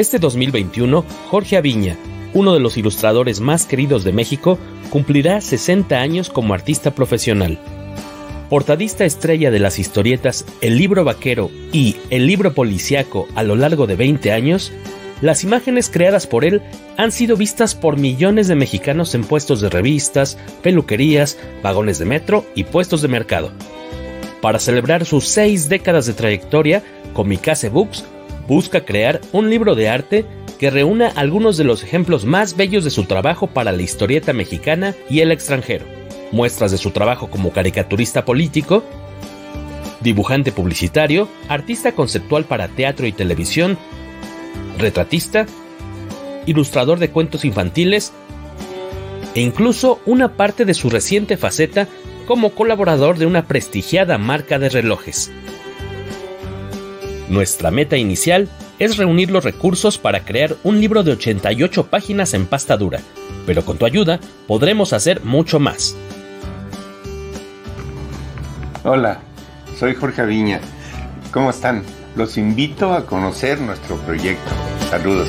Este 2021, Jorge Aviña, uno de los ilustradores más queridos de México, cumplirá 60 años como artista profesional. Portadista estrella de las historietas El libro vaquero y El libro policiaco a lo largo de 20 años, las imágenes creadas por él han sido vistas por millones de mexicanos en puestos de revistas, peluquerías, vagones de metro y puestos de mercado. Para celebrar sus seis décadas de trayectoria, Comicase Books busca crear un libro de arte que reúna algunos de los ejemplos más bellos de su trabajo para la historieta mexicana y el extranjero, muestras de su trabajo como caricaturista político, dibujante publicitario, artista conceptual para teatro y televisión, retratista, ilustrador de cuentos infantiles e incluso una parte de su reciente faceta como colaborador de una prestigiada marca de relojes. Nuestra meta inicial es reunir los recursos para crear un libro de 88 páginas en pasta dura, pero con tu ayuda podremos hacer mucho más. Hola, soy Jorge Viña. ¿Cómo están? Los invito a conocer nuestro proyecto. Saludos.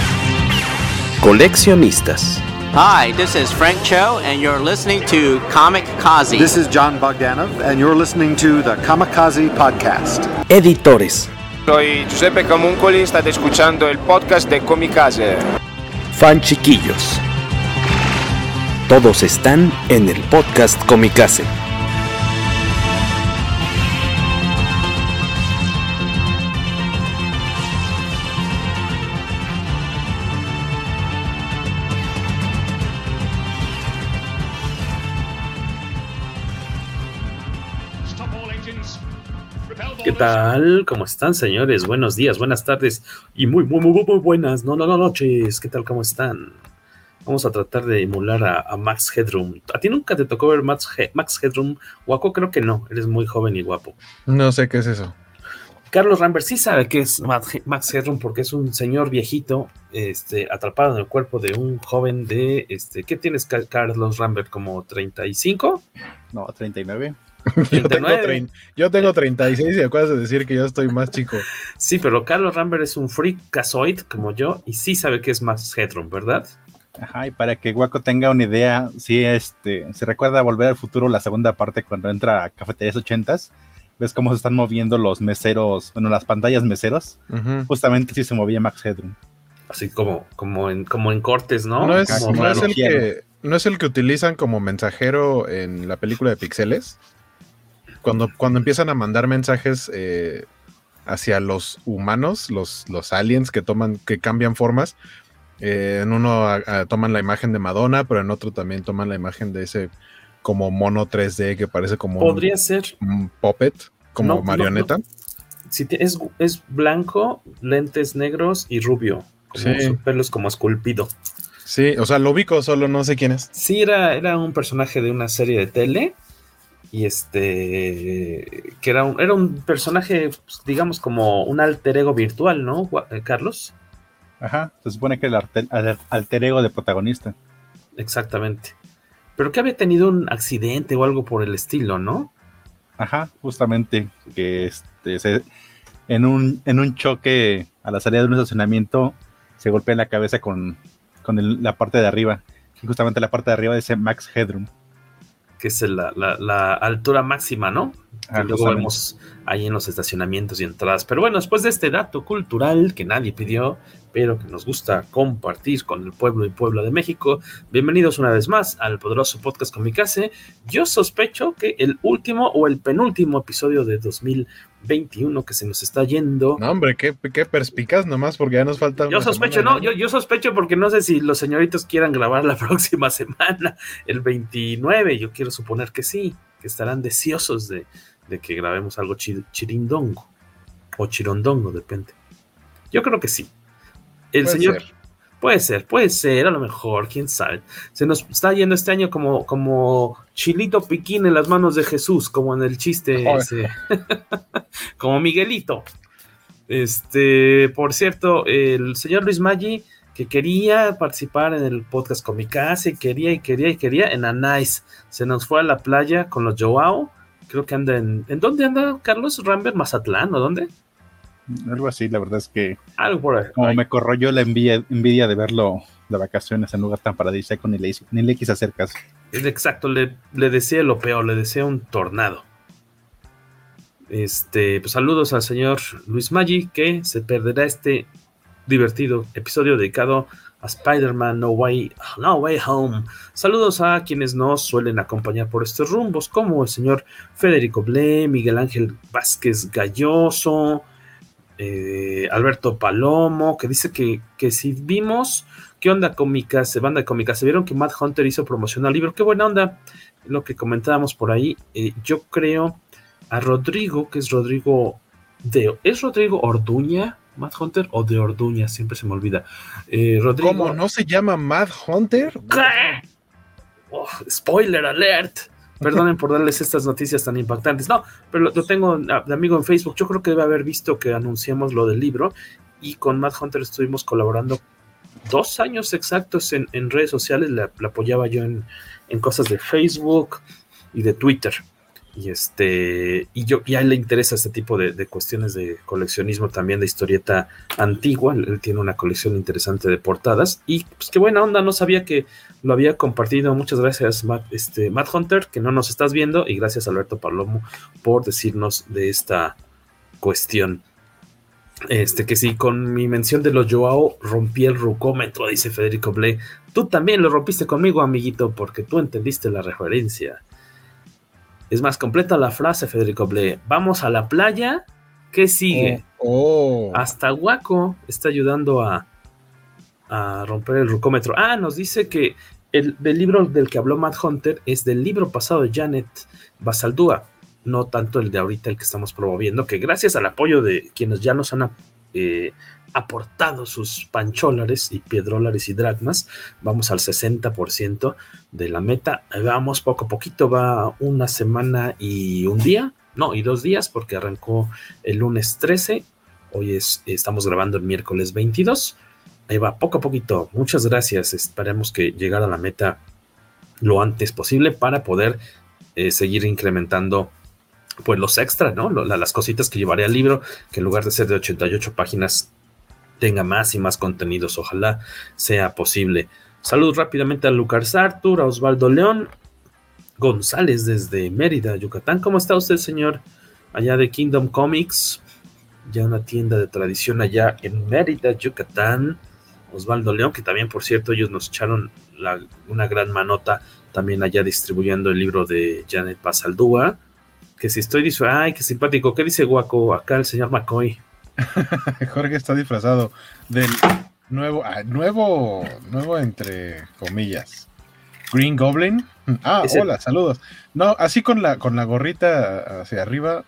Coleccionistas. Hi, this is Frank Cho, and you're listening to Comic Kazi. This is John Bogdanov, and you're listening to the Kamikaze Podcast. Editores. Soy Giuseppe Camuncoli, state escuchando el podcast de Comicase. Fan chiquillos. Todos están en el podcast Comicase. ¿Qué tal? ¿Cómo están, señores? Buenos días, buenas tardes y muy, muy, muy, muy buenas, no, no, no, noches. ¿Qué tal? ¿Cómo están? Vamos a tratar de emular a, a Max Headroom. ¿A ti nunca te tocó ver Max, He Max Headroom? Guaco, creo que no. Eres muy joven y guapo. No sé qué es eso. Carlos Rambert sí sabe qué es Max Headroom porque es un señor viejito este, atrapado en el cuerpo de un joven de, este, ¿qué tienes, Carlos Rambert? ¿Como 35? No, 39. Yo tengo, yo tengo, 36 y acuerdas de decir que yo estoy más chico. Sí, pero Carlos Rambert es un freak casoid como yo y sí sabe que es Max Headroom, ¿verdad? Ajá, y para que Guaco tenga una idea, sí, este, se recuerda Volver al Futuro, la segunda parte, cuando entra a Cafeterías 80s, ves cómo se están moviendo los meseros, bueno, las pantallas meseros, uh -huh. justamente sí se movía Max Headroom. Así como, como, en, como en cortes, ¿no? No es, no es el que, ¿No es el que utilizan como mensajero en la película de Pixeles? Cuando, cuando empiezan a mandar mensajes eh, hacia los humanos, los, los aliens que toman, que cambian formas, eh, en uno a, a, toman la imagen de Madonna, pero en otro también toman la imagen de ese como mono 3D que parece como podría un, ser un puppet, como no, marioneta. No, no. Si te, es, es, blanco, lentes negros y rubio. Como sí. Su pelo es como esculpido. Sí, o sea, lo ubico, solo no sé quién es. Sí, era, era un personaje de una serie de tele. Y este. que era un, era un personaje, pues, digamos, como un alter ego virtual, ¿no, eh, Carlos? Ajá, se supone que el alter, alter ego de protagonista. Exactamente. Pero que había tenido un accidente o algo por el estilo, ¿no? Ajá, justamente. Que este, se, en, un, en un choque a la salida de un estacionamiento se golpea en la cabeza con, con el, la parte de arriba. Y justamente la parte de arriba dice Max Headroom. Que es la, la, la altura máxima, ¿no? Ah, que luego vemos ahí en los estacionamientos y entradas. Pero bueno, después de este dato cultural que nadie pidió, pero que nos gusta compartir con el pueblo y pueblo de México, bienvenidos una vez más al poderoso podcast Comicase. Yo sospecho que el último o el penúltimo episodio de 2021 que se nos está yendo. No, hombre, qué, qué perspicaz nomás, porque ya nos falta. Yo sospecho, no, yo, yo, sospecho porque no sé si los señoritos quieran grabar la próxima semana, el 29. Yo quiero suponer que sí, que estarán deseosos de, de que grabemos algo chirindongo o chirondongo, depende. Yo creo que sí. El señor. Puede ser, puede ser, a lo mejor, quién sabe. Se nos está yendo este año como, como chilito piquín en las manos de Jesús, como en el chiste ese. como Miguelito. Este, por cierto, el señor Luis Maggi, que quería participar en el podcast Comicase, quería y quería y quería en Anais. Se nos fue a la playa con los Joao. Creo que anda en. ¿En dónde anda Carlos Rambert? ¿Mazatlán o dónde? Algo así, la verdad es que. Algo por ahí. Como me corroyó la envidia, envidia de verlo de vacaciones en lugar tan paradisíaco, ni le, ni le quise hacer caso. Exacto, le, le deseo lo peor, le deseo un tornado. Este, pues saludos al señor Luis Maggi, que se perderá este divertido episodio dedicado a Spider-Man no Way, no Way Home. Saludos a quienes nos suelen acompañar por estos rumbos, como el señor Federico Ble, Miguel Ángel Vázquez Galloso, eh, Alberto Palomo, que dice que, que si vimos, ¿qué onda cómicas, banda cómica? Se vieron que Matt Hunter hizo promoción al libro, qué buena onda, lo que comentábamos por ahí. Eh, yo creo a Rodrigo, que es Rodrigo de, ¿es Rodrigo Orduña? Matt Hunter o de Orduña, siempre se me olvida. Eh, Rodrigo, ¿Cómo no se llama Matt Hunter? ¿Qué? Oh, spoiler alert. Perdonen por darles estas noticias tan impactantes. No, pero lo, tengo de amigo en Facebook. Yo creo que debe haber visto que anunciamos lo del libro y con Matt Hunter estuvimos colaborando dos años exactos en, redes sociales. Le, apoyaba yo en, cosas de Facebook y de Twitter. Y este, y yo ya le interesa este tipo de, cuestiones de coleccionismo también de historieta antigua. Él, tiene una colección interesante de portadas. Y pues qué buena onda, no sabía que lo había compartido. Muchas gracias, Matt, este, Matt Hunter, que no nos estás viendo. Y gracias, Alberto Palomo, por decirnos de esta cuestión. Este, que sí, con mi mención de los Joao rompí el rucómetro, dice Federico Blay. Tú también lo rompiste conmigo, amiguito, porque tú entendiste la referencia. Es más, completa la frase, Federico Ble. Vamos a la playa. ¿Qué sigue? Oh, Hasta Guaco está ayudando a, a, romper el rucómetro. Ah, nos dice que el libro del que habló Matt Hunter es del libro pasado de Janet Basaldúa, no tanto el de ahorita el que estamos promoviendo, que gracias al apoyo de quienes ya nos han eh, aportado sus pancholares y piedrólares y dragmas, vamos al 60% de la meta, vamos poco a poquito, va una semana y un día, no, y dos días, porque arrancó el lunes 13, hoy es, estamos grabando el miércoles 22, ahí va poco a poquito, muchas gracias, esperemos que llegar a la meta lo antes posible para poder eh, seguir incrementando pues los extras, ¿no? las cositas que llevaré al libro, que en lugar de ser de 88 páginas, tenga más y más contenidos. Ojalá sea posible. Saludos rápidamente a Lucas Artur, a Osvaldo León González desde Mérida, Yucatán. ¿Cómo está usted, señor? Allá de Kingdom Comics, ya una tienda de tradición allá en Mérida, Yucatán. Osvaldo León, que también, por cierto, ellos nos echaron una gran manota también allá distribuyendo el libro de Janet Basaldúa. Que si estoy diciendo, ay, qué simpático, ¿qué dice Guaco? Acá el señor McCoy. Jorge está disfrazado del nuevo, ah, nuevo, nuevo entre comillas. Green Goblin. Ah, hola, saludos. No, así con la, con la gorrita hacia arriba,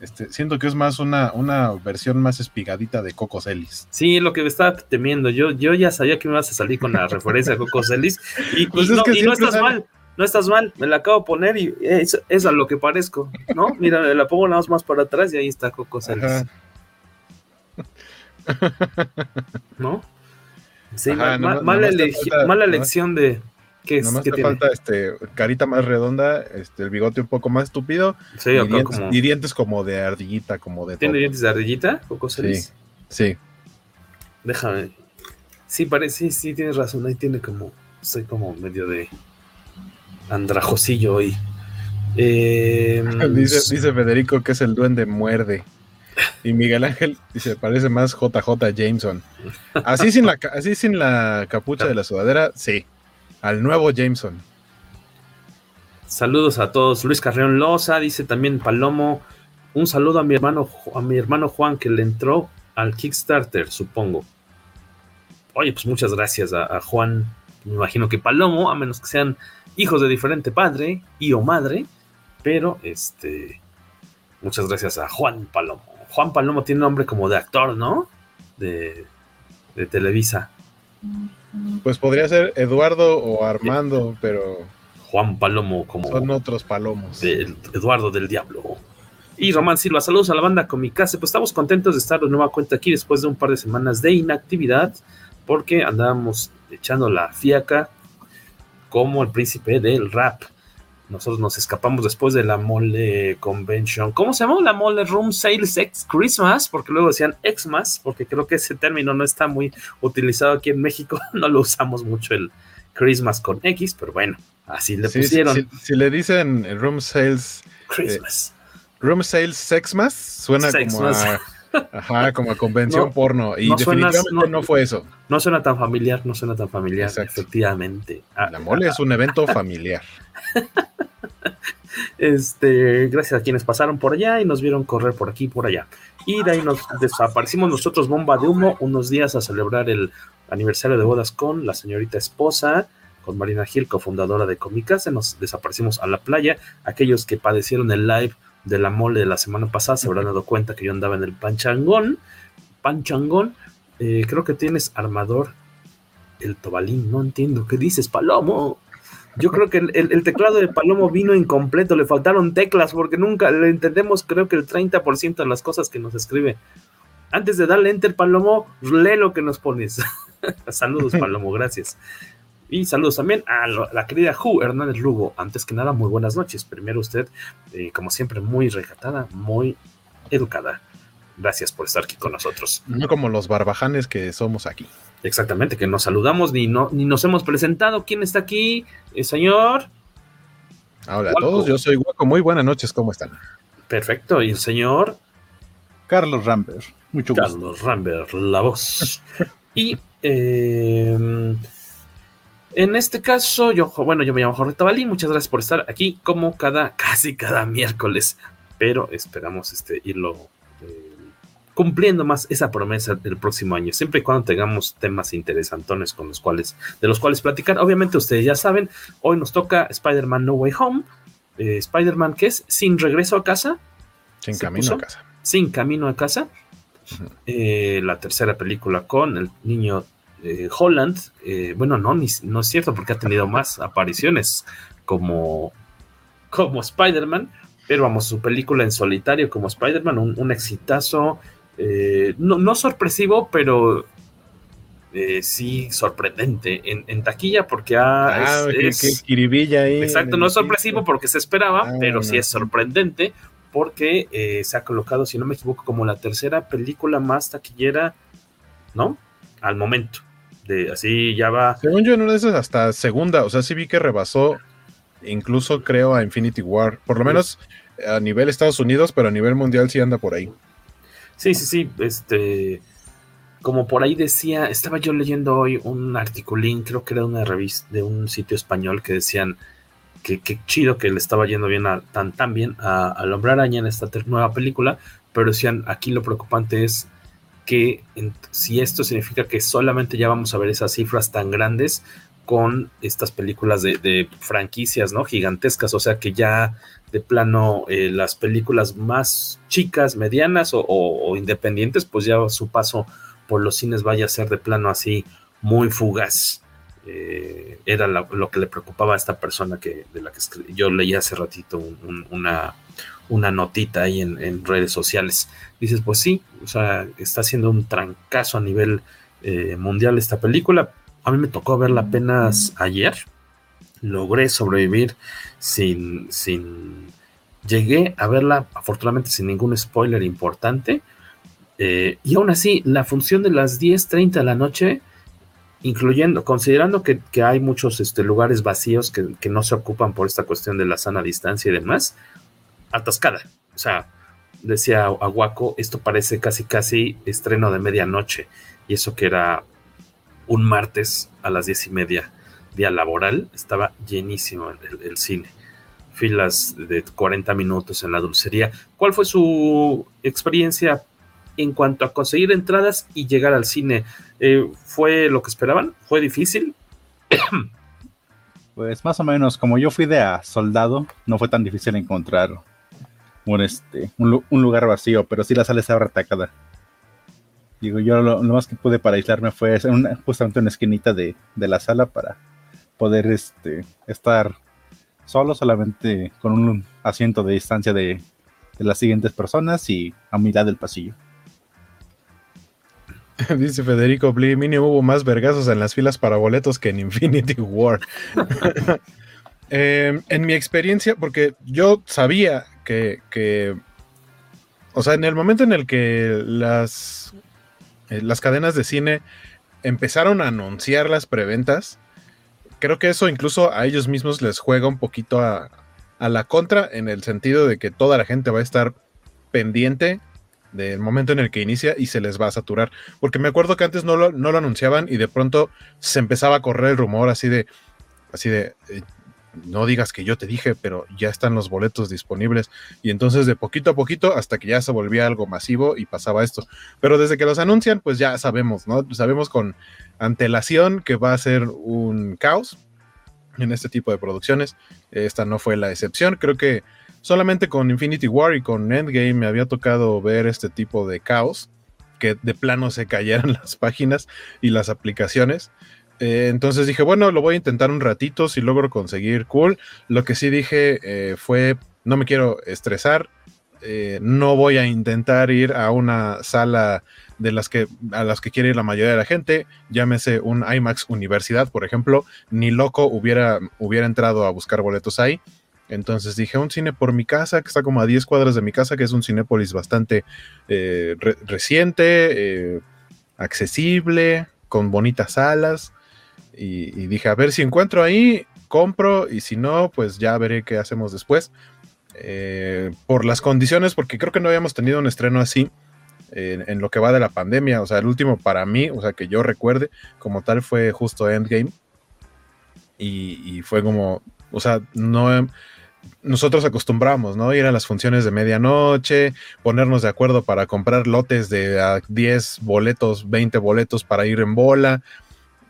este, siento que es más una, una versión más espigadita de Coco Celis. Sí, lo que me estaba temiendo. Yo, yo ya sabía que me ibas a salir con la referencia de Coco Celis. Y, pues no, y no, estás mal. No estás mal, me la acabo de poner y es, es a lo que parezco, ¿no? Mira, la pongo nada más para atrás y ahí está Coco Celis. ¿No? Sí, mala, elección de. ¿Qué es? te falta este, carita más redonda, este, el bigote un poco más estúpido y, dientes, como... de ardillita, como de. ¿Tiene dientes de ardillita? Coco sí, sí. Déjame. Sí, parece, sí, sí, tienes razón. Ahí tiene como. Soy como medio de. Andrajosillo hoy. Em, dice, dice Federico que es el duende muerde. Y Miguel Ángel dice, parece más JJ Jameson. Así sin la, así sin la capucha de la sudadera, sí. Al nuevo Jameson. Saludos a todos. Luis Carreón Loza dice también Palomo. Un saludo a mi hermano, a mi hermano Juan que le entró al Kickstarter, supongo. Oye, pues muchas gracias a, Juan. Me imagino que Palomo, a menos que sean hijos de diferente padre y o madre. Pero este. Muchas gracias a Juan Palomo. Juan Palomo tiene nombre como de actor, ¿no? De, de Televisa. Pues podría ser Eduardo o Armando, pero. Juan Palomo como. Son otros palomos. Eduardo del Diablo. Y Román Silva, saludos a la banda Comicase. Pues estamos contentos de estar de nueva cuenta aquí después de un par de semanas de inactividad porque andábamos echando la fiaca como el príncipe del rap. Nosotros nos escapamos después de la Mole Convention. ¿Cómo se llamó la Mole Room Sales X Christmas? Porque luego decían Xmas, porque creo que ese término no está muy utilizado aquí en México. No lo usamos mucho el Christmas con X, pero bueno, así le pusieron. Si, le dicen Room Sales Christmas. Eh, room Sales Sexmas, suena como a Ajá, como a convención porno. Y definitivamente no fue eso. No suena tan familiar, no suena tan familiar, efectivamente. Ah, la mole es un evento familiar. este, gracias a quienes pasaron por allá y nos vieron correr por aquí y por allá. Y de ahí nos desaparecimos nosotros, bomba de humo, unos días a celebrar el aniversario de bodas con la señorita esposa, con Marina Gil, cofundadora de Comicase. Nos desaparecimos a la playa. Aquellos que padecieron el live de la mole de la semana pasada se habrán dado cuenta que yo andaba en el panchangón. Panchangón, eh, creo que tienes armador el tobalín, no entiendo. ¿Qué dices, Palomo? Yo creo que el, teclado de Palomo vino incompleto, le faltaron teclas porque nunca le entendemos, creo que el 30% de las cosas que nos escribe. Antes de darle enter, Palomo, lee lo que nos pones. Saludos, Palomo, gracias. Y saludos también a la querida Ju Hernández Lugo. Antes que nada, muy buenas noches. Primero usted, eh, como siempre, muy recatada, muy educada. Gracias por estar aquí con nosotros. No como los barbajanes que somos aquí. Exactamente, que nos saludamos ni, no, ni nos hemos presentado. ¿Quién está aquí? El señor. Hola a todos, yo soy Guaco. Muy buenas noches, ¿cómo están? Perfecto, ¿y el señor? Carlos Rambert. Mucho gusto. Carlos Rambert, la voz. y eh, en este caso, yo, bueno, yo me llamo Jorge Tabalí, muchas gracias por estar aquí como cada, casi cada miércoles, pero esperamos este, irlo eh, cumpliendo más esa promesa del próximo año, siempre y cuando tengamos temas interesantones con los cuales, de los cuales platicar. Obviamente ustedes ya saben, hoy nos toca Spider-Man No Way Home, eh, Spider-Man que es Sin Regreso a Casa. Sin Camino a Casa. Sin Camino a Casa. Eh, la tercera película con el niño eh, Holland, eh, bueno, no, no es cierto porque ha tenido más apariciones como, como Spider-Man, pero vamos, su película en solitario como Spider-Man, un, exitazo, eh, no, sorpresivo, pero sí sorprendente en, taquilla porque ha... Ah, es, ahí. Exacto, no es sorpresivo porque se esperaba, ah, pero sí es sorprendente porque se ha colocado, si no me equivoco, como la tercera película más taquillera, ¿no? Al momento así ya va. Según yo, en una de esas hasta segunda, o sea, sí vi que rebasó, incluso creo a Infinity War, por lo menos a nivel Estados Unidos, pero a nivel mundial sí anda por ahí. Sí, sí, sí, este, como por ahí decía, estaba yo leyendo hoy un articulín, creo que era de una revista, de un sitio español que decían que, qué chido que le estaba yendo bien a, tan, tan bien a, a Hombre Araña en esta nueva película, pero decían, aquí lo preocupante es que si esto significa que solamente ya vamos a ver esas cifras tan grandes con estas películas de, franquicias, ¿no? Gigantescas, o sea que ya de plano eh, las películas más chicas, medianas o, independientes, pues ya su paso por los cines vaya a ser de plano así muy fugaz. Eh, era lo, que le preocupaba a esta persona que de la que yo leí hace ratito una, una notita ahí en, redes sociales. Dices, pues sí, o sea, está haciendo un trancazo a nivel eh, mundial esta película. A mí me tocó verla apenas ayer. Logré sobrevivir sin, sin... Llegué a verla afortunadamente sin ningún spoiler importante. Eh, y aún así, la función de las 10.30 de la noche, incluyendo, considerando que, hay muchos este, lugares vacíos que, que, no se ocupan por esta cuestión de la sana distancia y demás, atascada. O sea, decía Aguaco, esto parece casi casi estreno de medianoche. Y eso que era un martes a las diez y media, día laboral, estaba llenísimo el, cine. filas de 40 minutos en la dulcería. ¿Cuál fue su experiencia en cuanto a conseguir entradas y llegar al cine? Eh, ¿Fue lo que esperaban? ¿Fue difícil? Pues más o menos, como yo fui de a soldado, no fue tan difícil encontrar un, este, un, lugar vacío, pero sí la sala estaba atacada. Digo, yo lo, más que pude para aislarme fue una, justamente una esquinita de, la sala para poder este, estar solo, solamente con un asiento de distancia de, de las siguientes personas y a mitad del pasillo. Dice Federico Bli, mínimo hubo más vergazos en las filas para boletos que en Infinity War. Em, en mi experiencia, porque yo sabía que, o sea, en el momento en el que las, eh, las cadenas de cine empezaron a anunciar las preventas, creo que eso incluso a ellos mismos les juega un poquito a, a la contra, en el sentido de que toda la gente va a estar pendiente del momento en el que inicia y se les va a saturar. Porque me acuerdo que antes no lo, no lo anunciaban y de pronto se empezaba a correr el rumor así de, así de, eh, no digas que yo te dije, pero ya están los boletos disponibles. Y entonces de poquito a poquito hasta que ya se volvía algo masivo y pasaba esto. Pero desde que los anuncian, pues ya sabemos, ¿no? Sabemos con antelación que va a ser un caos en este tipo de producciones. Esta no fue la excepción. Creo que Solamente con Infinity War y con Endgame me había tocado ver este tipo de caos, que de plano se cayeran las páginas y las aplicaciones. Eh, entonces dije, bueno, lo voy a intentar un ratito si logro conseguir cool. Lo que sí dije eh, fue, no me quiero estresar, eh, no voy a intentar ir a una sala de las que a las que quiere ir la mayoría de la gente, llámese un IMAX Universidad, por ejemplo, ni loco hubiera, hubiera entrado a buscar boletos ahí. Entonces dije, un cine por mi casa, que está como a 10 cuadras de mi casa, que es un Cinépolis bastante reciente, accesible, con bonitas salas. Y, dije, a ver si encuentro ahí, compro, y si no, pues ya veré qué hacemos después. Eh, por las condiciones, porque creo que no habíamos tenido un estreno así en, lo que va de la pandemia. O sea, el último para mí, o sea, que yo recuerde como tal fue justo Endgame. Y, fue como, o sea, no nosotros acostumbramos, ¿no? Ir a las funciones de medianoche, ponernos de acuerdo para comprar lotes de 10 boletos, 20 boletos para ir en bola.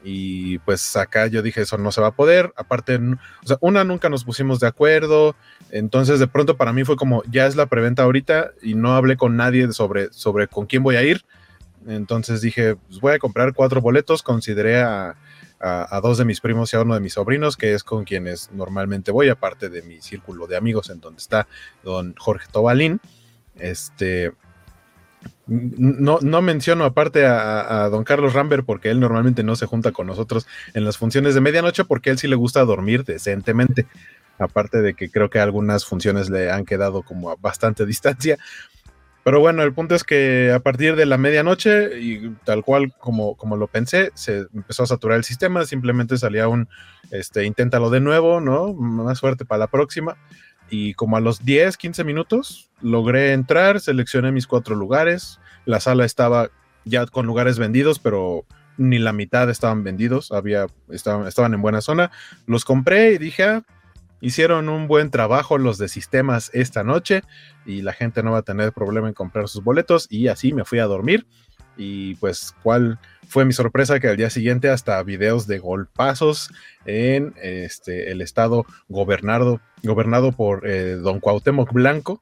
Y pues acá yo dije, eso no se va a poder. Aparte, o sea, una, nunca nos pusimos de acuerdo. Entonces, de pronto para mí fue como, ya es la preventa ahorita y no hablé con nadie sobre, sobre con quién voy a ir. Entonces dije, pues voy a comprar cuatro boletos. Consideré a, a, dos de mis primos y a uno de mis sobrinos, que es con quienes normalmente voy, aparte de mi círculo de amigos en donde está don Jorge Tobalín. Este, no, no menciono aparte a, don Carlos Rambert porque él normalmente no se junta con nosotros en las funciones de medianoche porque él sí le gusta dormir decentemente. Aparte de que creo que algunas funciones le han quedado como a bastante distancia. Pero bueno, el punto es que a partir de la medianoche, y tal cual como, como lo pensé, se empezó a saturar el sistema, simplemente salía un, este, inténtalo de nuevo, ¿no? Más suerte para la próxima. Y como a los 10, 15 minutos, logré entrar, seleccioné mis cuatro lugares, la sala estaba ya con lugares vendidos, pero ni la mitad estaban vendidos, había, estaban, estaban en buena zona. Los compré y dije, ah, Hicieron un buen trabajo los de sistemas esta noche y la gente no va a tener problema en comprar sus boletos y así me fui a dormir. Y pues, ¿cuál fue mi sorpresa? Que al día siguiente hasta videos de golpazos en este, el estado gobernado, gobernado por eh, don Cuauhtémoc Blanco.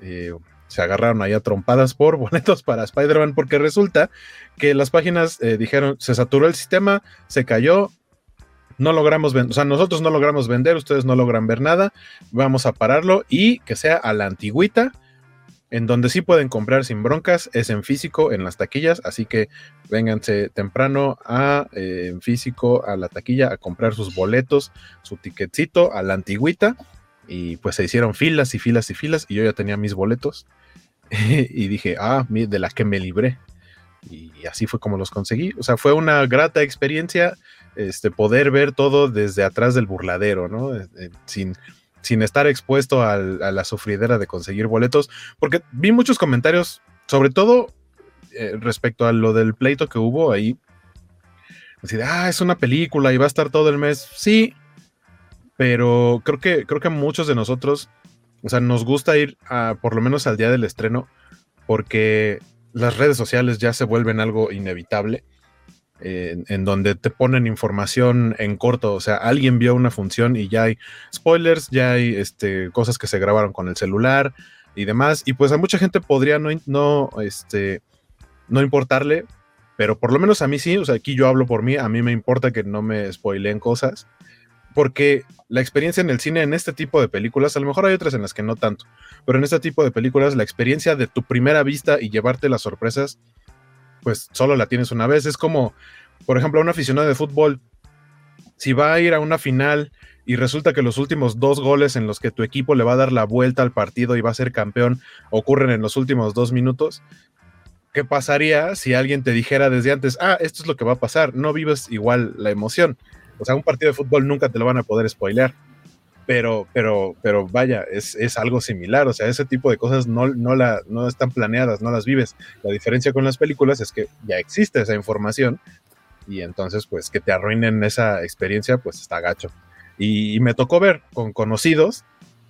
Eh, se agarraron ahí a trompadas por boletos para Spider-Man porque resulta que las páginas eh, dijeron, se saturó el sistema, se cayó, no logramos vender, o sea, nosotros no logramos vender, ustedes no logran ver nada, vamos a pararlo y que sea a la antigüita, en donde sí pueden comprar sin broncas, es en físico, en las taquillas, así que vénganse temprano a eh, en físico a la taquilla a comprar sus boletos, su ticketcito a la antigüita, y pues se hicieron filas y filas y filas, y yo ya tenía mis boletos, y dije, ah, de la que me libré. Y así fue como los conseguí. O sea, fue una grata experiencia este, poder ver todo desde atrás del burladero, ¿no? Eh, eh, sin, sin estar expuesto a la sufridera de conseguir boletos, porque vi muchos comentarios, sobre todo eh, respecto a lo del pleito que hubo ahí. Así de, ah, es una película y va a estar todo el mes. Sí, pero creo que, creo que muchos de nosotros, o sea, nos gusta ir a, por lo menos al día del estreno, porque las redes sociales ya se vuelven algo inevitable. En, donde te ponen información en corto, o sea, alguien vio una función y ya hay spoilers, ya hay este, cosas que se grabaron con el celular y demás, y pues a mucha gente podría no, no, este, no importarle, pero por lo menos a mí sí, o sea, aquí yo hablo por mí, a mí me importa que no me spoileen cosas, porque la experiencia en el cine en este tipo de películas, a lo mejor hay otras en las que no tanto, pero en este tipo de películas la experiencia de tu primera vista y llevarte las sorpresas, pues solo la tienes una vez. Es como, por ejemplo, un aficionado de fútbol, si va a ir a una final y resulta que los últimos dos goles en los que tu equipo le va a dar la vuelta al partido y va a ser campeón ocurren en los últimos dos minutos, ¿qué pasaría si alguien te dijera desde antes, ah, esto es lo que va a pasar? No vives igual la emoción. O sea, un partido de fútbol nunca te lo van a poder spoilear. Pero, pero, pero vaya, es, es algo similar. O sea, ese tipo de cosas no, no, la, no están planeadas, no las vives. La diferencia con las películas es que ya existe esa información y entonces, pues, que te arruinen esa experiencia, pues está gacho. Y, me tocó ver con conocidos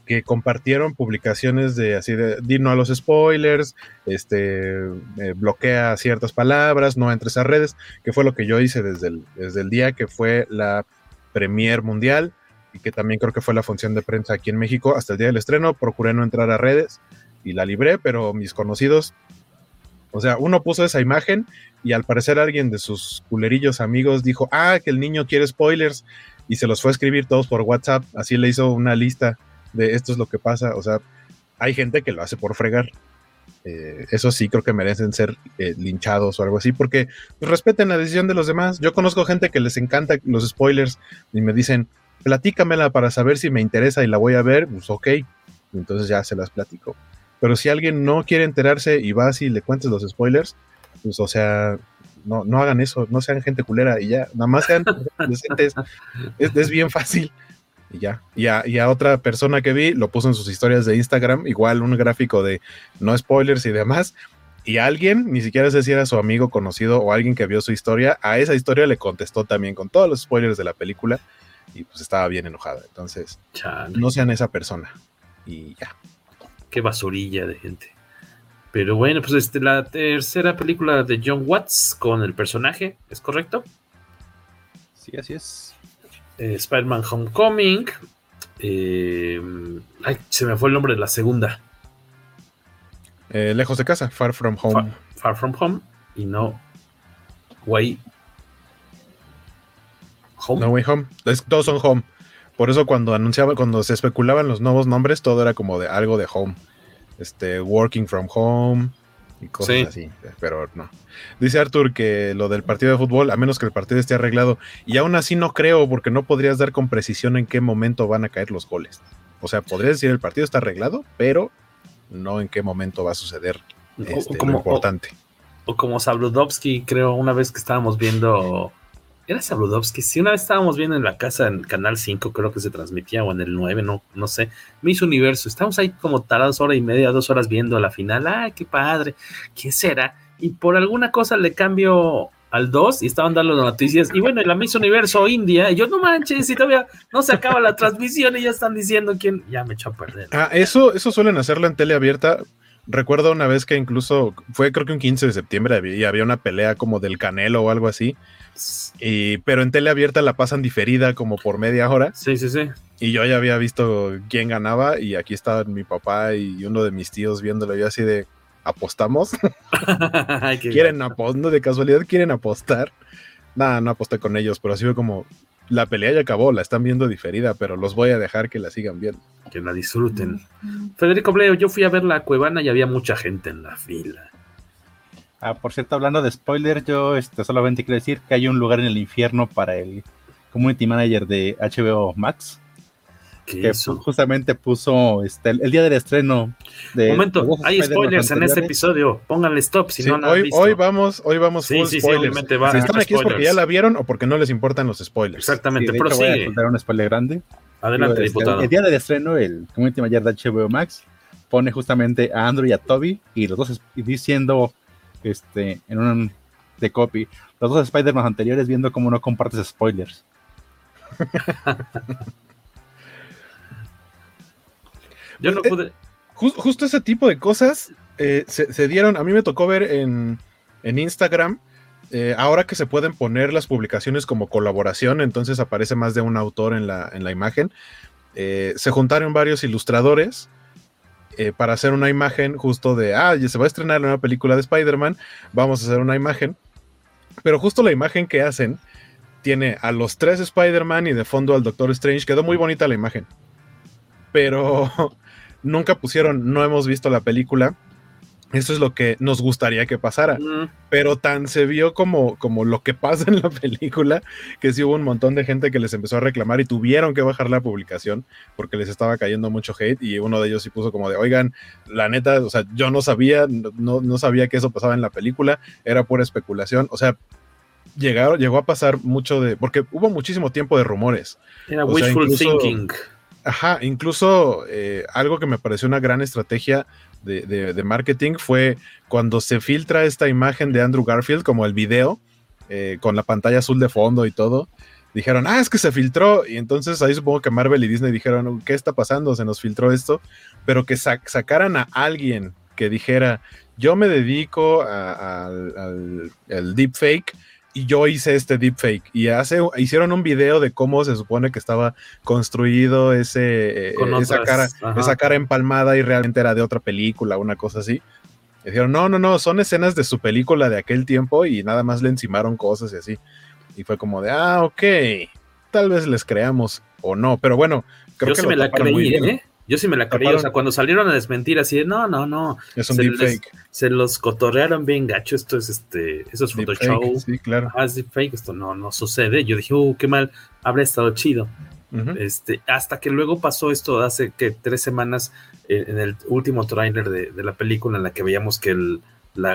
que compartieron publicaciones de así de no a los spoilers, este eh, bloquea ciertas palabras, no entres a redes, que fue lo que yo hice desde el, desde el día que fue la premier mundial y que también creo que fue la función de prensa aquí en México hasta el día del estreno, procuré no entrar a redes y la libré, pero mis conocidos, o sea, uno puso esa imagen y al parecer alguien de sus culerillos amigos dijo, ah, que el niño quiere spoilers y se los fue a escribir todos por WhatsApp, así le hizo una lista de esto es lo que pasa. O sea, hay gente que lo hace por fregar. Eh, eso sí, creo que merecen ser eh, linchados o algo así, porque respeten la decisión de los demás. Yo conozco gente que les encanta los spoilers y me dicen, platícamela para saber si me interesa y la voy a ver, pues ok, entonces ya se las platico. Pero si alguien no quiere enterarse y vas y le cuentes los spoilers, pues o sea, no, no hagan eso, no sean gente culera y ya, nada más sean decentes. Es, bien fácil y ya. Y a, otra persona que vi lo puso en sus historias de Instagram, igual un gráfico de no spoilers y demás. Y alguien, ni siquiera sé si era su amigo conocido o alguien que vio su historia, a esa historia le contestó también con todos los spoilers de la película y pues estaba bien enojada. Entonces, no sean esa persona. Y ya. Qué basurilla de gente. Pero bueno, pues este, la tercera película de John Watts con el personaje, ¿es correcto? Sí, así es. Eh, Spider-Man Homecoming. Eh, ay, se me fue el nombre de la segunda. Eh, lejos de casa, Far From Home. Far, From Home y no Way Home. No Way Home. todos son Home. Por eso cuando anunciaba, cuando se especulaban los nuevos nombres, todo era como de algo de Home. Este, Working From Home y cosas así, pero no. Dice Arthur que lo del partido de fútbol, a menos que el partido esté arreglado, y aún así no creo, porque no podrías dar con precisión en qué momento van a caer los goles. O sea, podrías decir el partido está arreglado, pero no en qué momento va a suceder este, como, lo importante. O, como Sabludovsky, creo, una vez que estábamos viendo era Sabludovsky. Si una vez estábamos viendo en la casa en Canal 5, creo que se transmitía, o en el 9, no, no sé. Miss Universo. Estamos ahí como tarados hora y media, dos horas viendo la final. ¡Ay, qué padre! ¿Quién será? Y por alguna cosa le cambio al 2 y estaban dando las noticias. Y bueno, la Miss Universo India. Y yo, no manches, si todavía no se acaba la transmisión y ya están diciendo quién. Ya me echó a perder. Ah, eso, eso suelen hacerlo en tele abierta. Recuerdo una vez que incluso fue creo que un 15 de septiembre y había una pelea como del Canelo o algo así y, pero en tele abierta la pasan diferida como por media hora. Sí, sí, sí. Y yo ya había visto quién ganaba y aquí estaban mi papá y uno de mis tíos viéndolo yo así de, ¿apostamos? ¿Quieren apostar? ¿De casualidad quieren apostar? Nada, no aposté con ellos, pero así fue como, la pelea ya acabó, la están viendo diferida, pero los voy a dejar que la sigan viendo. Que la disfruten. Federico Bleo, yo fui a ver la Cuevana y había mucha gente en la fila. Ah, por cierto, hablando de spoiler, yo este, solamente quiero decir que hay un lugar en el infierno para el community manager de HBO Max. Que justamente puso este, el, día del estreno de. Momento, hay spoilers en este episodio. Pónganle stop si no, hoy, Hoy vamos, hoy vamos full spoilers. si están aquí es porque ya la vieron o porque no les importan los spoilers. Exactamente, pero sí. Voy a contar un spoiler grande. Adelante, este, diputado. El, día del estreno, el community manager de HBO Max pone justamente a Andrew y a Toby y los dos diciendo este, en un de copy, los dos Spider-Man anteriores viendo cómo no compartes spoilers. Yo no pude. justo ese tipo de cosas se, se, dieron. A mí me tocó ver en, en Instagram eh, ahora que se pueden poner las publicaciones como colaboración, entonces aparece más de un autor en la, en la imagen, eh, se juntaron varios ilustradores eh, para hacer una imagen justo de, ah, ya se va a estrenar una película de Spider-Man, vamos a hacer una imagen, pero justo la imagen que hacen tiene a los tres Spider-Man y de fondo al Doctor Strange, quedó muy bonita la imagen, pero nunca pusieron, no hemos visto la película, eso es lo que nos gustaría que pasara. Pero tan se vio como, como lo que pasa en la película, que sí hubo un montón de gente que les empezó a reclamar y tuvieron que bajar la publicación porque les estaba cayendo mucho hate. Y uno de ellos sí puso como de, oigan, la neta, o sea, yo no sabía, no, no sabía que eso pasaba en la película, era pura especulación. O sea, llegaron, llegó a pasar mucho de, porque hubo muchísimo tiempo de rumores. Era wishful thinking. Ajá, incluso eh, algo que me pareció una gran estrategia de, marketing fue cuando se filtra esta imagen de Andrew Garfield como el video eh, con la pantalla azul de fondo y todo. Dijeron, ah, es que se filtró. Y entonces ahí supongo que Marvel y Disney dijeron, ¿qué está pasando? Se nos filtró esto. Pero que sacaran a alguien que dijera, yo me dedico al deepfake y yo hice este deepfake y hace, hicieron un video de cómo se supone que estaba construido ese, eh, esa, cara, esa cara empalmada y realmente era de otra película, una cosa así. Y dijeron, no, no, no, son escenas de su película de aquel tiempo y nada más le encimaron cosas y así. Y fue como de, ah, ok, tal vez les creamos o no, pero bueno, creo que me la creí, ¿eh? Yo sí me la creí, o sea, cuando salieron a desmentir así de, no, no, no. Es un deepfake. Se los cotorrearon bien gacho, esto es este, eso es Photoshop. Sí, claro. Ah, es deepfake, esto no, no sucede. Yo dije, uh, qué mal, habrá estado chido. este, hasta que luego pasó esto hace que tres semanas eh, en el último tráiler de, la película en la que veíamos que el,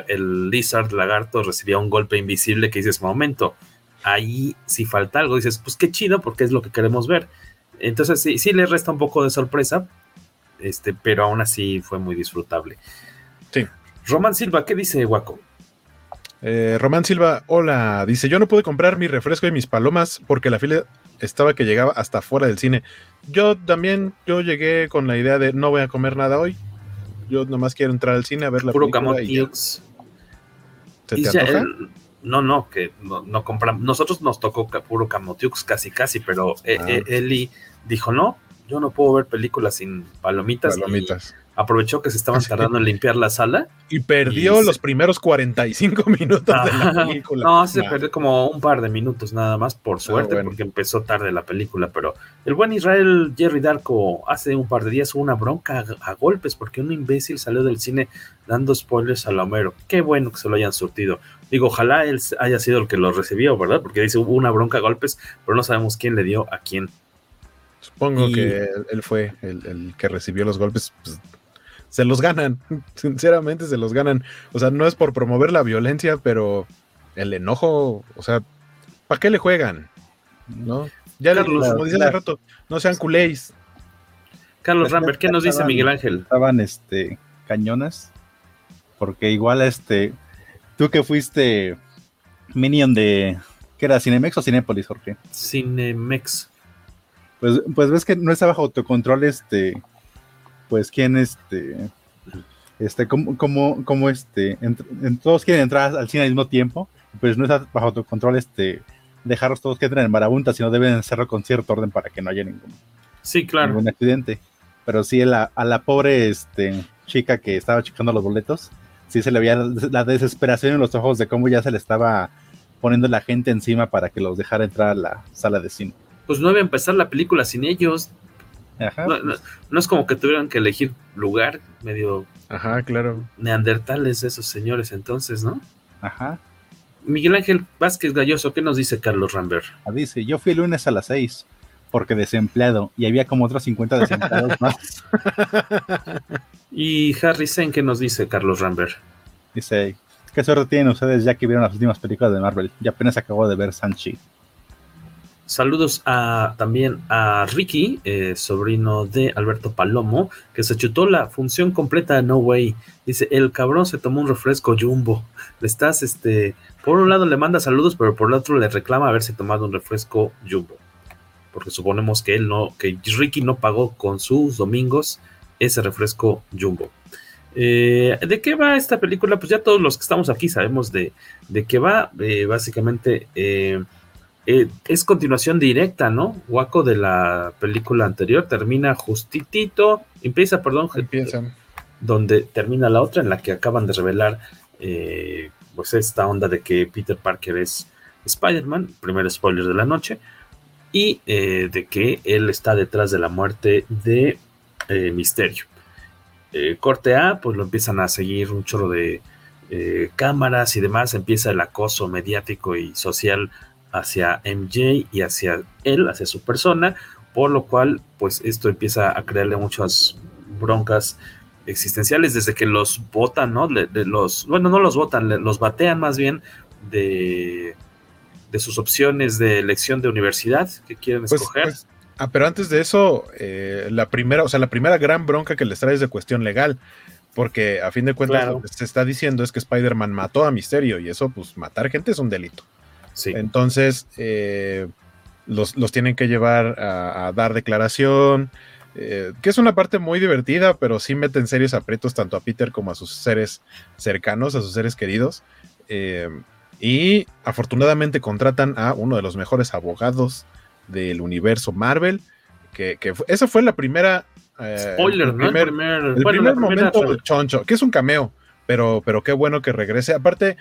el lizard lagarto recibía un golpe invisible que dices, momento, ahí si falta algo, dices, pues qué chido porque es lo que queremos ver entonces sí, sí le resta un poco de sorpresa, este, pero aún así fue muy disfrutable. Sí. Román Silva, ¿qué dice Waco? Eh, Román Silva, hola, dice, yo no pude comprar mi refresco y mis palomas porque la fila estaba que llegaba hasta fuera del cine. Yo también, yo llegué con la idea de no voy a comer nada hoy. Yo nomás quiero entrar al cine a ver la Puro película. Y ¿Se te antoja? No, no, que no, compramos. Nosotros nos tocó puro Camotiux casi, casi, pero eh, ah. eh, Eli dijo: No, yo no puedo ver películas sin palomitas. Palomitas aprovechó que se estaban tardando en limpiar la sala. Y perdió los primeros 45 minutos de la película. No, se perdió como un par de minutos nada más, por ah, suerte, porque empezó tarde la película. Pero el buen Israel Jerry Darko hace un par de días hubo una bronca a, golpes porque un imbécil salió del cine dando spoilers a Homero. Qué bueno que se lo hayan surtido. Digo, ojalá él haya sido el que lo recibió, ¿verdad? Porque dice hubo una bronca a golpes, pero no sabemos quién le dio a quién. Supongo que él fue el, el, que recibió los golpes. Pues, se los ganan, sinceramente se los ganan. O sea, no es por promover la violencia, pero el enojo, o sea, ¿para qué le juegan? ¿No? Ya Carlos, como dice hace rato, no sean culéis. Carlos Rambert, ¿qué nos dice Miguel Ángel? Estaban este cañonas, porque igual este, tú que fuiste Minion de, ¿qué era? ¿Cinemex o Cinépolis, Jorge? Cinemex. Pues, pues ves que no está bajo autocontrol este pues quién este, este, como, como, como este, en, todos quieren entrar al cine al mismo tiempo, pues no está bajo tu control este, dejarlos todos que entren en marabunta, sino deben hacerlo con cierto orden para que no haya ningún, sí, claro. ningún accidente. Pero sí, a la pobre este, chica que estaba checando los boletos, sí se le veía la desesperación en los ojos de cómo ya se le estaba poniendo la gente encima para que los dejara entrar a la sala de cine. Pues no iba a empezar la película sin ellos. No, es como que tuvieran que elegir lugar medio. Ajá, claro. Neandertales esos señores entonces, ¿no? Ajá. Miguel Ángel Vázquez Galloso, ¿qué nos dice Carlos Rambert? Ah, dice, yo fui el lunes a las seis porque desempleado y había como otros 50 desempleados más. y Harry Sen, ¿qué nos dice Carlos Rambert? Dice, ¿qué suerte tienen ustedes ya que vieron las últimas películas de Marvel? Y apenas acabo de ver Sanchi. Saludos a, también a Ricky, eh, sobrino de Alberto Palomo, que se chutó la función completa de No Way. Dice, el cabrón se tomó un refresco jumbo. Le estás, este, por un lado le manda saludos, pero por el otro le reclama haberse tomado un refresco jumbo. Porque suponemos que él no, que Ricky no pagó con sus domingos ese refresco jumbo. Eh, ¿De qué va esta película? Pues ya todos los que estamos aquí sabemos de, de qué va. Eh, básicamente eh, es continuación directa, ¿no? Waco de la película anterior termina justitito, empieza, perdón, donde termina la otra en la que acaban de revelar pues esta onda de que Peter Parker es Spider-Man, primer spoiler de la noche, y de que él está detrás de la muerte de Misterio. Eh, corte A, pues lo empiezan a seguir un chorro de eh, cámaras y demás, empieza el acoso mediático y social hacia MJ y hacia él, hacia su persona, por lo cual, pues esto empieza a crearle muchas broncas existenciales desde que los votan, ¿no? De, los, bueno, no los votan, los batean más bien de, de sus opciones de elección de universidad que quieren pues, escoger. Pues, Ah, pero antes de eso, eh, la primera, o sea, la primera gran bronca que les trae es de cuestión legal, porque a fin de cuentas lo que se está diciendo es que Spider-Man mató a Misterio y eso, pues, matar gente es un delito. Sí. Entonces, eh, los, tienen que llevar a, dar declaración, eh, que es una parte muy divertida, pero sí mete en serios aprietos tanto a Peter como a sus seres cercanos, a sus seres queridos. Y afortunadamente contratan a uno de los mejores abogados del universo Marvel, que, esa fue la primera... Eh, Spoiler, el primer, el primer momento de Choncho, que es un cameo, pero, pero qué bueno que regrese. Aparte,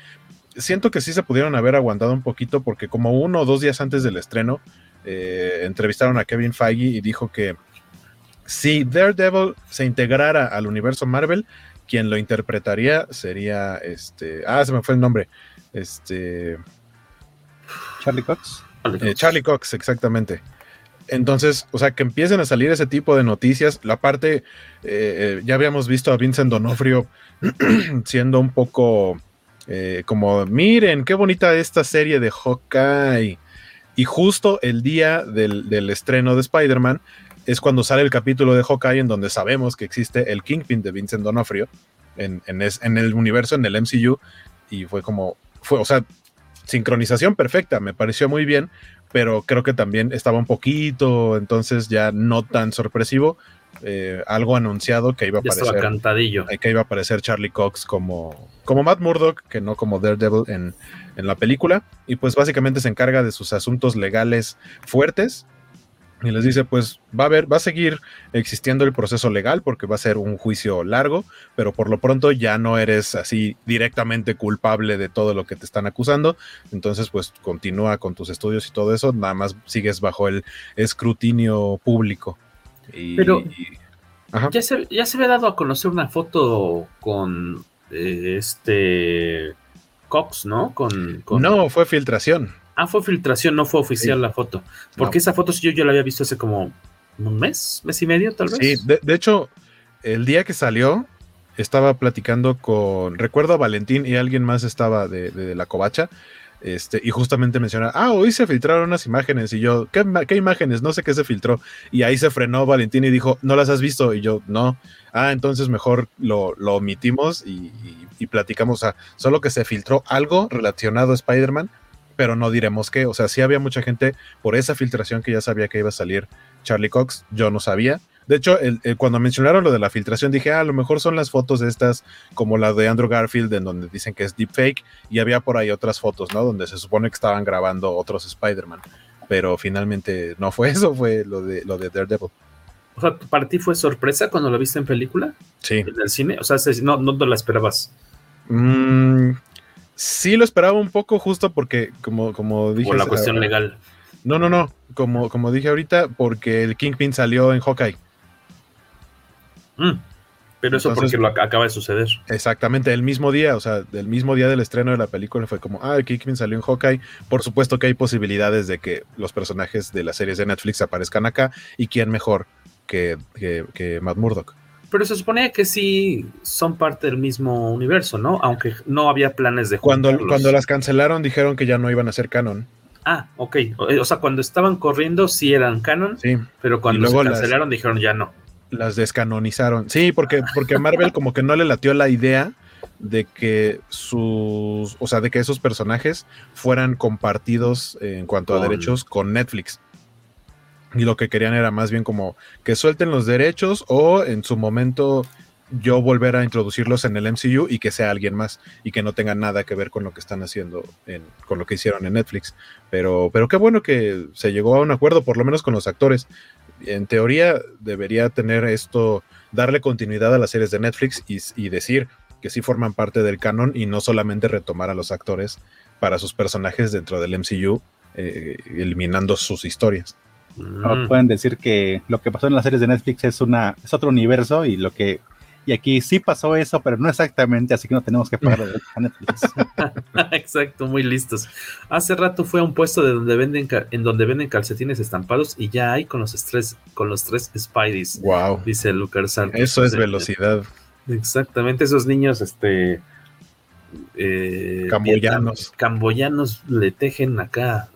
siento que sí se pudieron haber aguantado un poquito porque como uno o dos días antes del estreno, eh, entrevistaron a Kevin Feige y dijo que si Daredevil se integrara al universo Marvel, quien lo interpretaría sería este, ah, se me fue el nombre, este, Charlie Cox. Eh, Charlie Cox. exactamente. Entonces, o sea, que empiecen a salir ese tipo de noticias. La parte, eh, eh, ya habíamos visto a Vincent Donofrio siendo un poco como, miren, qué bonita esta serie de Hawkeye. Y justo el día del, estreno de Spider-Man es cuando sale el capítulo de Hawkeye en donde sabemos que existe el Kingpin de Vincent Donofrio en, en el universo, en el MCU. Y fue como, fue, o sea, sincronización perfecta, me pareció muy bien, pero creo que también estaba un poquito, entonces ya no tan sorpresivo. Eh, algo anunciado que iba a aparecer. cantadillo. Que iba a aparecer Charlie Cox como, como Matt Murdock, que no como Daredevil en, en la película. Y pues básicamente se encarga de sus asuntos legales fuertes y les dice, pues va a haber, va a seguir existiendo el proceso legal porque va a ser un juicio largo, pero por lo pronto ya no eres así directamente culpable de todo lo que te están acusando. Entonces, pues continúa con tus estudios y todo eso, nada más sigues bajo el escrutinio público. pero Ya, se, ya se había dado a conocer una foto con eh, este Cox, ¿no? Con, con... No, fue filtración. Ah, fue filtración, no fue oficial la foto. Porque esa foto yo, yo la había visto hace como un mes, mes y medio, tal vez. Sí, de, hecho, el día que salió, estaba platicando con, recuerdo a Valentín y alguien más estaba de, la covacha. Este, y justamente menciona, ah, hoy se filtraron unas imágenes. Y yo, ¿qué, imágenes? No sé qué se filtró. Y ahí se frenó Valentín y dijo, ¿no las has visto? Y yo, no. Ah, entonces mejor lo, omitimos y, y, platicamos. O sea, solo que se filtró algo relacionado a Spider-Man, pero no diremos qué. O sea, sí había mucha gente por esa filtración que ya sabía que iba a salir Charlie Cox. Yo no sabía. De hecho, cuando mencionaron lo de la filtración, dije, ah, a lo mejor son las fotos de estas, como la de Andrew Garfield, en donde dicen que es deepfake, y había por ahí otras fotos, ¿no? Donde se supone que estaban grabando otros Spider-Man. Pero finalmente no fue eso, fue lo de, lo de Daredevil. O sea, ¿para ti fue sorpresa cuando lo viste en película? Sí. En el cine. O sea, no, no te la esperabas. Mmm sí lo esperaba un poco justo porque, como, como dije... Por la cuestión legal. No, no, no. Como, como dije ahorita, porque el Kingpin salió en Hawkeye. Mm, pero eso porque lo acaba de suceder. Exactamente, el mismo día, o sea, el mismo día del estreno de la película fue como, ah, el Kingpin salió en Hawkeye. Por supuesto que hay posibilidades de que los personajes de las series de Netflix aparezcan acá. ¿Y quién mejor que, que, que Matt Murdock? Pero se supone que sí son parte del mismo universo, ¿no? Aunque no había planes de cuando Cuando las cancelaron dijeron que ya no iban a ser canon. Ah, ok. O sea, cuando estaban corriendo sí eran canon, sí. pero cuando se cancelaron dijeron ya no. Las descanonizaron. Sí, porque, porque Marvel como que no le latió la idea de que sus, o sea, de que esos personajes fueran compartidos en cuanto a derechos con Netflix. Y lo que querían era más bien como que suelten los derechos o en su momento yo volver a introducirlos en el MCU y que sea alguien más y que no tenga nada que ver con lo que están haciendo, en, con lo que hicieron en Netflix. Pero, pero qué bueno que se llegó a un acuerdo, por lo menos con los actores. En teoría debería tener esto, darle continuidad a las series de Netflix y, decir que sí forman parte del canon y no solamente retomar a los actores para sus personajes dentro del MCU, eh, eliminando sus historias. Mm. pueden decir que lo que pasó en las series de Netflix es una es otro universo y lo que y aquí sí pasó eso, pero no exactamente, así que no tenemos que pagar a Netflix. Exacto, muy listos. Hace rato fue a un puesto de donde venden en donde venden calcetines estampados y ya hay con los tres con los tres Spideys. Wow. Dice Lucas Eso es velocidad. Exactamente, esos niños, este eh, camboyanos. camboyanos le tejen acá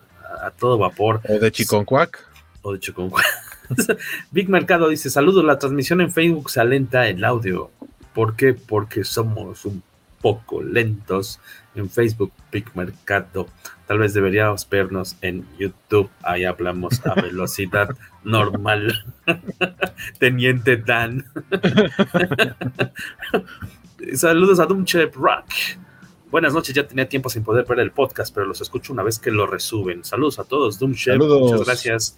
a, todo vapor. O de Chiconcuac. O de Chiconcuac. Big Mercado dice: Saludos, la transmisión en Facebook se alenta el audio. ¿Por qué? Porque somos un poco lentos en Facebook, Big Mercado. Tal vez deberíamos vernos en YouTube. Ahí hablamos a velocidad normal. Teniente Dan. Saludos a Doomchep Rock. Buenas noches, ya tenía tiempo sin poder ver el podcast, pero los escucho una vez que lo resuben. Saludos a todos, Doomchef. Muchas gracias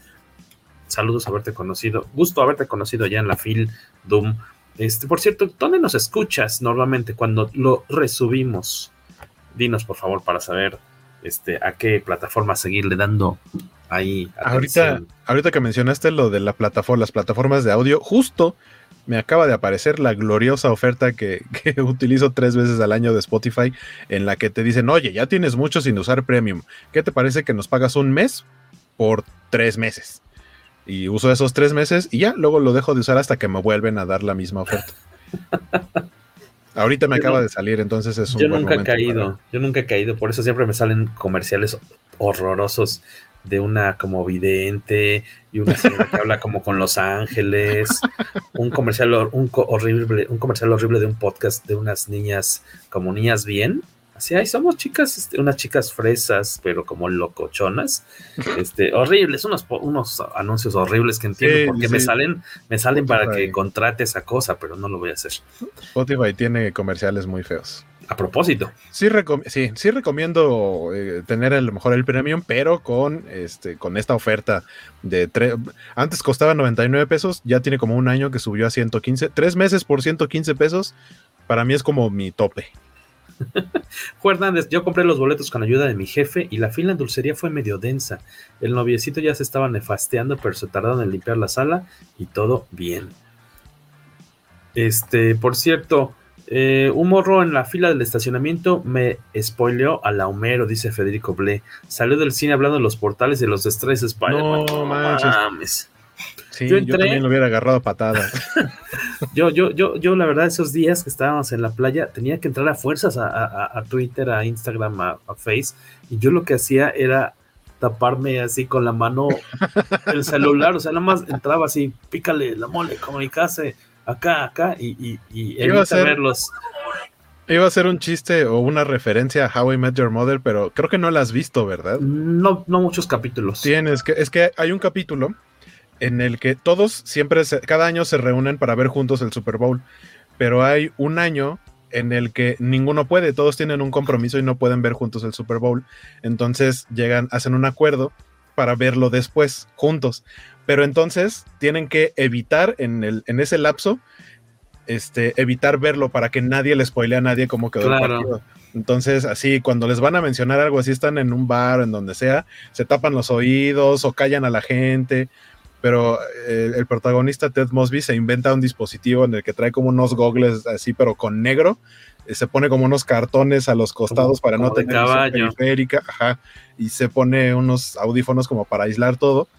saludos haberte conocido, gusto haberte conocido ya en la fil Doom. Este, por cierto, ¿dónde nos escuchas normalmente cuando lo resubimos? Dinos, por favor, para saber este, a qué plataforma seguirle dando ahí. Ahorita, ahorita que mencionaste lo de la plataforma, las plataformas de audio, justo me acaba de aparecer la gloriosa oferta que, que, utilizo tres veces al año de Spotify, en la que te dicen, oye, ya tienes mucho sin usar premium. ¿Qué te parece que nos pagas un mes por tres meses? Y uso esos tres meses y ya, luego lo dejo de usar hasta que me vuelven a dar la misma oferta. Ahorita me acaba de salir, entonces es un Yo nunca he caído, yo nunca he caído, por eso siempre me salen comerciales horrorosos de una como vidente y una señora que habla como con Los Ángeles, un comercial un horrible, un comercial horrible de un podcast de unas niñas como niñas bien Así, ahí somos chicas, este, unas chicas fresas, pero como locochonas, este, horribles, unos, unos anuncios horribles que entiendo porque me salen, me salen para que contrate esa cosa, pero no lo voy a hacer. Spotify tiene comerciales muy feos. A propósito. Sí, sí, sí recomiendo eh, tener a lo mejor el premium, pero con este, con esta oferta de tres. Antes costaba 99 pesos, ya tiene como un año que subió a 115. Tres meses por 115 pesos, para mí es como mi tope. Juan Hernández, yo compré los boletos con ayuda de mi jefe y la fila en dulcería fue medio densa. El noviecito ya se estaba nefasteando, pero se tardaron en limpiar la sala y todo bien. Este, por cierto, eh, un morro en la fila del estacionamiento me spoileó a la Homero, dice Federico Ble. Salió del cine hablando de los portales de los estrés Spider-Man. No, mames. Sí, yo, también lo hubiera agarrado patadas. yo, yo, yo, yo, la verdad, esos días que estábamos en la playa, tenía que entrar a fuerzas a, Twitter, a Instagram, a, Face, y yo lo que hacía era taparme así con la mano el celular, o sea, nada más entraba así, pícale la mole, comunicase, acá, acá, y, y, y iba a verlos. Iba a ser un chiste o una referencia a How I Met Your Mother, pero creo que no la has visto, ¿verdad? No, no muchos capítulos. Tienes que, es que hay un capítulo en el que todos siempre, cada año se reúnen para ver juntos el Super Bowl, pero hay un año en el que ninguno puede, todos tienen un compromiso y no pueden ver juntos el Super Bowl, entonces llegan, hacen un acuerdo para verlo después, juntos, pero entonces tienen que evitar en, el, en ese lapso, este, evitar verlo para que nadie le spoile a nadie como quedó el partido. Entonces, así, cuando les van a mencionar algo así, están en un bar o en donde sea, se tapan los oídos o callan a la gente pero eh, el protagonista Ted Mosby se inventa un dispositivo en el que trae como unos gogles así, pero con negro, eh, se pone como unos cartones a los costados para no tener periférica, ajá, y se pone unos audífonos como para aislar todo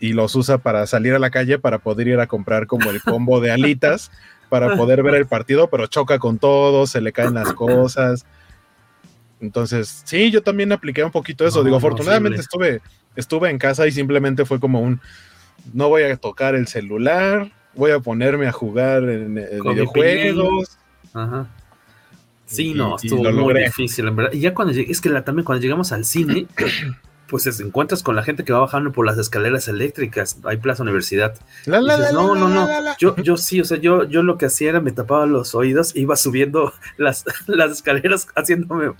y los usa para salir a la calle para poder ir a comprar como el combo de alitas para poder ver el partido, pero choca con todo, se le caen las cosas. Entonces, sí, yo también apliqué un poquito eso. Digo, afortunadamente estuve, estuve en casa y simplemente fue como un, no voy a tocar el celular, voy a ponerme a jugar en, videojuegos. Ajá. Sí, no, estuvo muy difícil, en verdad. Y ya cuando es que también cuando llegamos al cine, pues encuentras con la gente que va bajando por las escaleras eléctricas, hay Plaza Universidad. no, no, no, yo, yo sí, o sea, yo, yo lo que hacía era me tapaba los oídos, iba subiendo las, las escaleras haciéndome,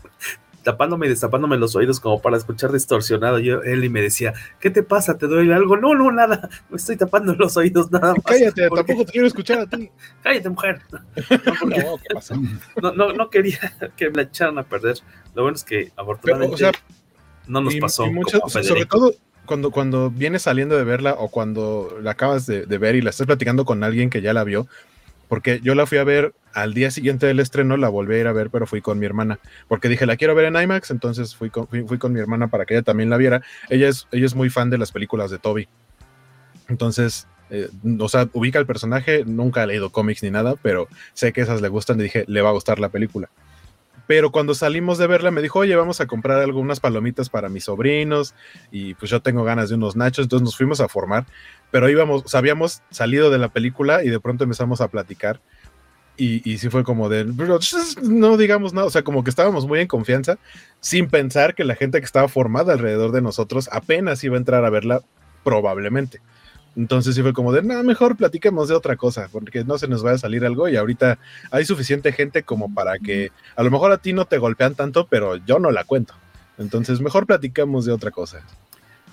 tapándome y destapándome los oídos como para escuchar distorsionado. Yo, él y me decía, ¿qué te pasa? ¿Te doy algo? No, no, nada, me estoy tapando los oídos nada más. Cállate, tampoco te quiero escuchar a ti. Cállate, mujer. No, no, no, quería que me echaran a perder. Lo bueno es que afortunadamente no nos pasó. sobre todo cuando, cuando vienes saliendo de verla o cuando la acabas de, ver y la estás platicando con alguien que ya la vio, porque yo la fui a ver al día siguiente del estreno, la volví a ir a ver, pero fui con mi hermana, porque dije, la quiero ver en IMAX, entonces fui con, fui, con mi hermana para que ella también la viera. Ella es, ella es muy fan de las películas de Toby. Entonces, eh, o sea, ubica el personaje, nunca ha leído cómics ni nada, pero sé que esas le gustan y dije, le va a gustar la película. Pero cuando salimos de verla me dijo, oye, vamos a comprar algunas palomitas para mis sobrinos y pues yo tengo ganas de unos nachos, entonces nos fuimos a formar, pero íbamos, habíamos salido de la película y de pronto empezamos a platicar y, y sí fue como de, no digamos nada, o sea, como que estábamos muy en confianza, sin pensar que la gente que estaba formada alrededor de nosotros apenas iba a entrar a verla probablemente. Entonces sí fue como de, no, mejor platiquemos de otra cosa, porque no se nos vaya a salir algo y ahorita hay suficiente gente como para que a lo mejor a ti no te golpean tanto, pero yo no la cuento. Entonces mejor platicamos de otra cosa.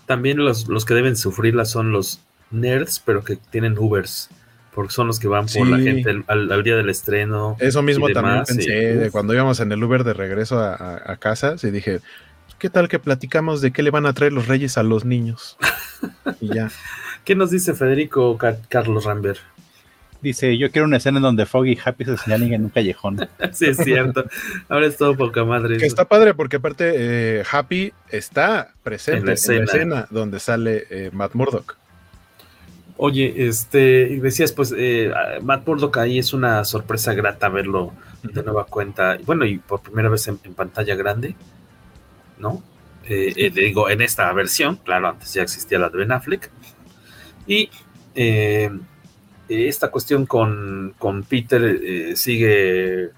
También los, los que deben sufrirla son los nerds, pero que tienen Ubers, porque son los que van por la gente al, día del estreno. Eso mismo también pensé, de cuando íbamos en el Uber de regreso a, a casa, sí dije, ¿qué tal que platicamos de qué le van a traer los reyes a los niños? y ya. ¿Qué nos dice Federico Carlos Rambert? Dice, yo quiero una escena en donde Foggy y Happy se señalen en un callejón. sí, es cierto. Ahora es todo poca madre. Que está padre porque aparte eh, Happy está presente en la escena, donde sale eh, Matt Murdock. Oye, este, decías, pues, eh, Matt Murdock ahí es una sorpresa grata verlo de nueva cuenta. Bueno, y por primera vez en, pantalla grande, ¿no? digo, en esta versión, claro, antes ya existía la de Ben Affleck y eh, esta cuestión con, Peter eh, sigue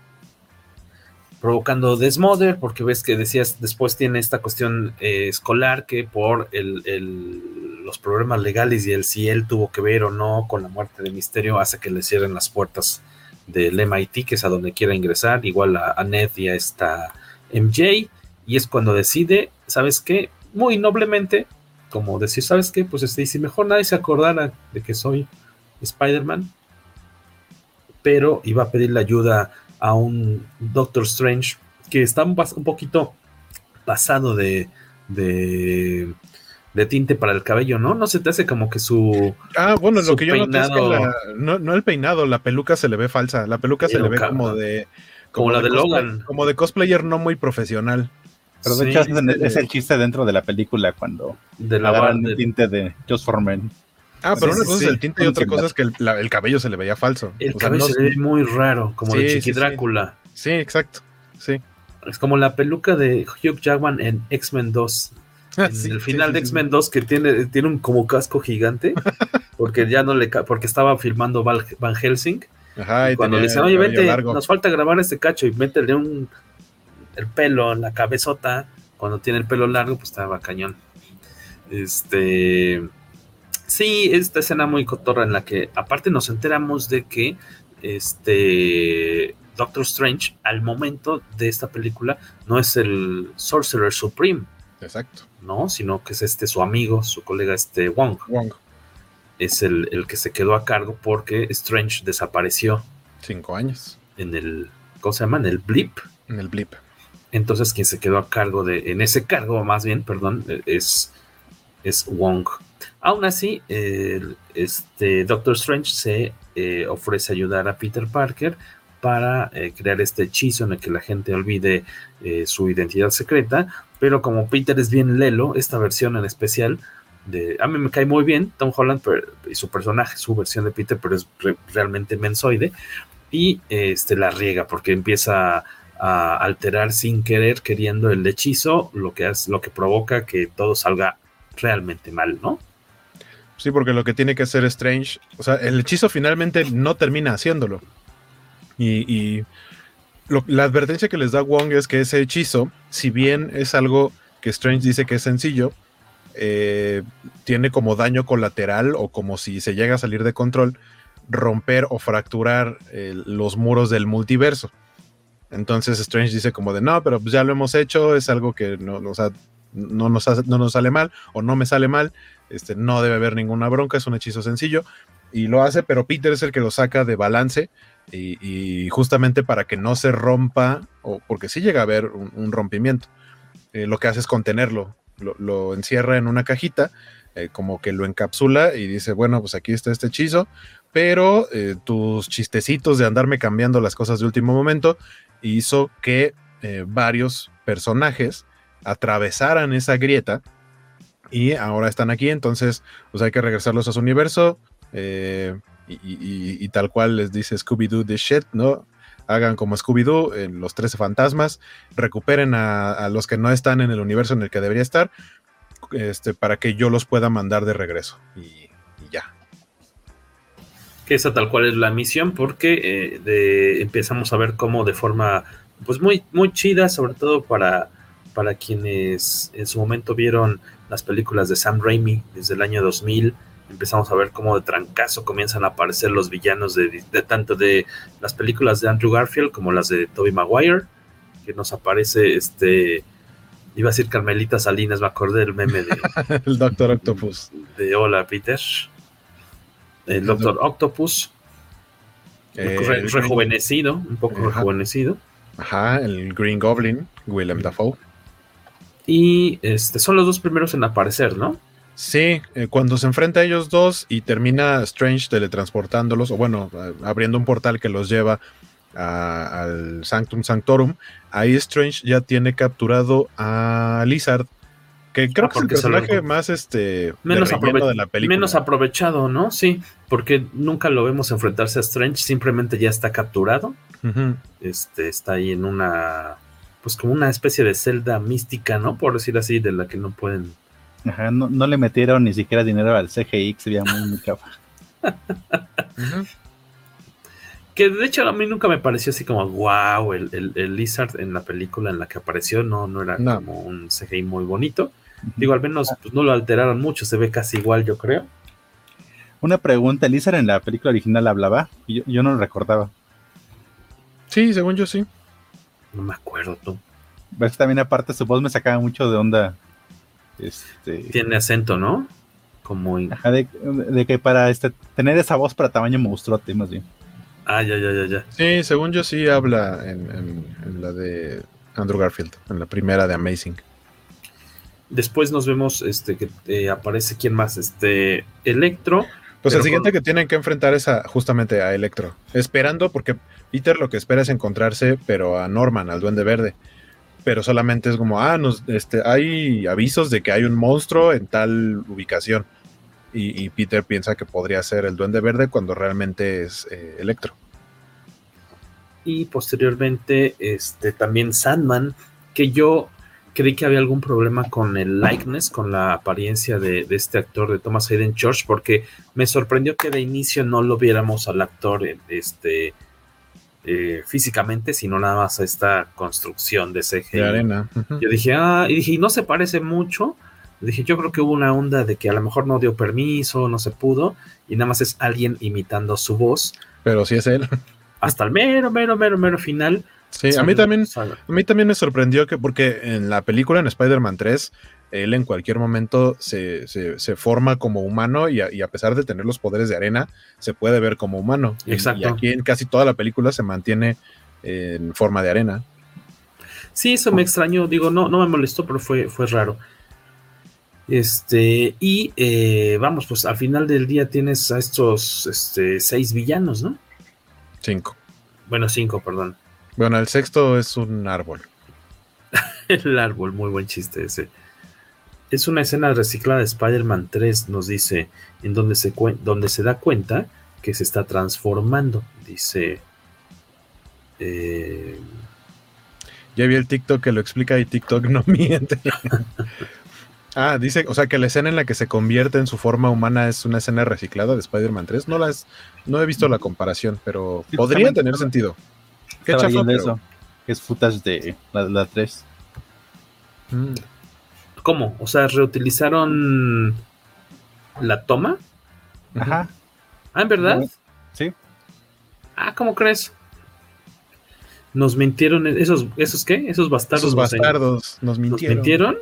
provocando desmother, porque ves que decías, después tiene esta cuestión eh, escolar que por los problemas legales y el si él tuvo que ver o no con la muerte de Misterio hace que le cierren las puertas del MIT, que es a donde quiera ingresar, igual a, a Ned y a esta MJ, y es cuando decide, ¿sabes qué? Muy noblemente como decir, ¿sabes qué? Pues este, si mejor nadie se acordara de que soy Spider-Man, pero iba a pedirle ayuda a un Doctor Strange que está un, poquito pasado de, de, tinte para el cabello, ¿no? No se te hace como que su. Ah, bueno, lo que yo noté es que no, el peinado, la peluca se le ve falsa. La peluca se le ve como de. Como, la de, Logan. Como de cosplayer no muy profesional. Pero de hecho es, el chiste dentro de la película cuando de la el tinte de Just for Men. Ah, pero una cosa es el tinte y otra cosa es que el, cabello se le veía falso. El cabello se ve muy raro, como de Chiqui Drácula. Sí. exacto. Sí. Es como la peluca de Hugh Jackman en X-Men 2. En el final de X-Men 2 que tiene, tiene un como casco gigante porque ya no le porque estaba filmando Van Helsing. Ajá, y cuando le dicen, oye, vente, nos falta grabar este cacho y métele un el pelo en la cabezota, cuando tiene el pelo largo, pues estaba cañón. Este. Sí, esta escena muy cotorra en la que, aparte, nos enteramos de que este Doctor Strange, al momento de esta película, no es el Sorcerer Supreme. Exacto. No, sino que es este su amigo, su colega, este Wong. Wong. Es el, el que se quedó a cargo porque Strange desapareció. Cinco años. En el. ¿Cómo se llama? En el blip. En el blip. Entonces quien se quedó a cargo de, en ese cargo más bien, perdón, es, es Wong. Aún así, este Doctor Strange se eh, ofrece ayudar a Peter Parker para eh, crear este hechizo en el que la gente olvide eh, su identidad secreta, pero como Peter es bien lelo, esta versión en especial, de, a mí me cae muy bien Tom Holland y su personaje, su versión de Peter, pero es realmente mensoide, y este, la riega porque empieza a alterar sin querer, queriendo el hechizo, lo que, es, lo que provoca que todo salga realmente mal, ¿no? Sí, porque lo que tiene que hacer Strange, o sea, el hechizo finalmente no termina haciéndolo. Y, la advertencia que les da Wong es que ese hechizo, si bien es algo que Strange dice que es sencillo, eh, tiene como daño colateral o como si se llega a salir de control, romper o fracturar eh, los muros del multiverso. Entonces Strange dice como de, no, pero pues ya lo hemos hecho, es algo que no, no, nos, no nos sale mal o no me sale mal, este, no debe haber ninguna bronca, es un hechizo sencillo y lo hace, pero Peter es el que lo saca de balance y, justamente para que no se rompa, o porque sí llega a haber un, rompimiento, eh, lo que hace es contenerlo, lo, encierra en una cajita, eh, como que lo encapsula y dice, bueno, pues aquí está este hechizo, pero eh, tus chistecitos de andarme cambiando las cosas de último momento hizo que varios personajes atravesaran esa grieta y ahora están aquí, entonces pues hay que regresarlos a su universo y, tal cual les dice Scooby-Doo de shit, ¿no? Hagan como Scooby-Doo en los 13 fantasmas, recuperen a, los que no están en el universo en el que debería estar, este, para que yo los pueda mandar de regreso. Y, ya. Que esa tal cual es la misión, porque eh, empezamos a ver cómo de forma pues muy, muy chida, sobre todo para, para quienes en su momento vieron las películas de Sam Raimi desde el año 2000 empezamos a ver cómo de trancazo comienzan a aparecer los villanos de, tanto de las películas de Andrew Garfield como las de Tobey Maguire, que nos aparece este iba a decir Carmelita Salinas, me acordé del meme de el Doctor Octopus. De Hola Peter. El Doctor Octopus. Eh, rejuvenecido, un poco rejuvenecido. Ajá, el Green Goblin, Willem Dafoe. Y este son los dos primeros en aparecer, ¿no? Sí, eh, cuando se enfrenta a ellos dos y termina Strange teletransportándolos, o bueno, abriendo un portal que los lleva al Sanctum Sanctorum, ahí Strange ya tiene capturado a Lizard, que creo ah, que es el personaje más este menos de la película. Menos aprovechado, ¿no? Sí, porque nunca lo vemos enfrentarse a Strange, simplemente ya está capturado. Este está ahí en una pues como una especie de celda mística, ¿no? Por decir así, de la que no pueden Ajá, no, le metieron ni siquiera dinero al CGI, se veía muy, muy Que de hecho a mí nunca me pareció así como wow, el, el, Lizard en la película en la que apareció no, no era como un CGI muy bonito. Digo, al menos pues, no lo alteraron mucho, se ve casi igual, yo creo. Una pregunta, ¿el Lizard en la película original hablaba? Yo, yo no lo recordaba. Sí, según yo sí. No me acuerdo tú. Ves también aparte su voz me sacaba mucho de onda este, Tiene acento, ¿no? Como de, que para este, tener esa voz para tamaño monstruote, más bien. Ah, ya, ya, ya, ya. Sí, según yo sí habla en, la de Andrew Garfield, en la primera de Amazing. Después nos vemos este que eh, aparece quién más, este Electro. Pues el siguiente que tienen que enfrentar es justamente a Electro, esperando porque Peter lo que espera es encontrarse, pero a Norman, al Duende Verde pero solamente es como, ah, nos, este, hay avisos de que hay un monstruo en tal ubicación. Y, Peter piensa que podría ser el Duende Verde cuando realmente es eh, Electro. Y posteriormente, este, también Sandman, que yo creí que había algún problema con el likeness, con la apariencia de, este actor de Thomas Hayden Church, porque me sorprendió que de inicio no lo viéramos al actor este, eh, físicamente, sino nada más a esta construcción de CG. De arena. Yo dije, ah, y dije, y no se parece mucho. Dije, yo creo que hubo una onda de que a lo mejor no dio permiso, no se pudo, y nada más es alguien imitando su voz. Pero sí es él. Hasta el mero, mero, mero, mero final. Sí, a mí también, a mí también me sorprendió que, porque en la película en Spider-Man 3, él en cualquier momento se, forma como humano y a, pesar de tener los poderes de arena, se puede ver como humano. Exacto. Y, aquí en casi toda la película se mantiene en forma de arena. Sí, eso me extrañó, digo, no, no me molestó, pero fue, fue raro. Este, y eh, vamos, pues al final del día tienes a estos este, seis villanos, ¿no? Cinco. Bueno, cinco, perdón. Bueno, el sexto es un árbol. el árbol, muy buen chiste ese. Es una escena reciclada de Spider-Man 3, nos dice, en donde se, donde se da cuenta que se está transformando. Dice. Eh, ya vi el TikTok que lo explica y TikTok no miente. ah, dice, o sea que la escena en la que se convierte en su forma humana es una escena reciclada de Spider-Man 3. No, las, no he visto la comparación, pero podría tener sentido. Qué chafa, eso. Es footage de la, 3. ¿Cómo? O sea, reutilizaron la toma. Ajá. Ah, ¿en verdad? Sí. Ah, ¿cómo crees? Nos mintieron esos, esos qué? Esos bastardos. Esos bastardos nos mintieron. ¿Nos mintieron?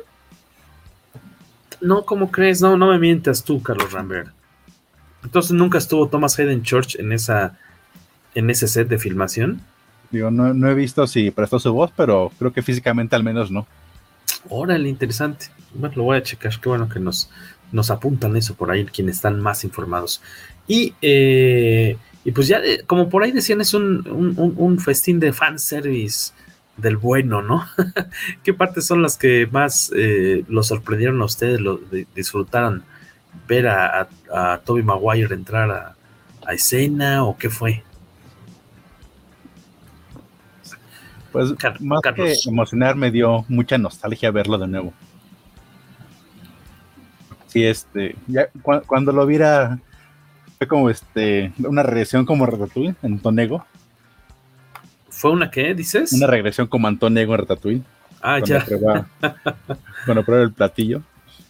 No, ¿cómo crees? No, no me mientas tú, Carlos Rambert. Entonces nunca estuvo Thomas Hayden Church en esa en ese set de filmación. Digo, no, no he visto si prestó su voz, pero creo que físicamente al menos no. Órale, interesante. Bueno, lo voy a checar. Qué bueno que nos, nos apuntan eso por ahí, quienes están más informados. Y, eh, y pues ya, como por ahí decían, es un, un, un festín de fanservice del bueno, ¿no? ¿Qué partes son las que más eh, lo sorprendieron a ustedes, lo disfrutaron ver a, a, Toby Maguire entrar a, a, escena o qué fue? Pues más que emocionar me dio mucha nostalgia verlo de nuevo. Sí, este, ya cuando lo viera fue como este una regresión como Ratatouille en Tonego. ¿Fue una qué, dices? Una regresión como Antonego en Ratatouille. Ah, ya. cuando probé el platillo.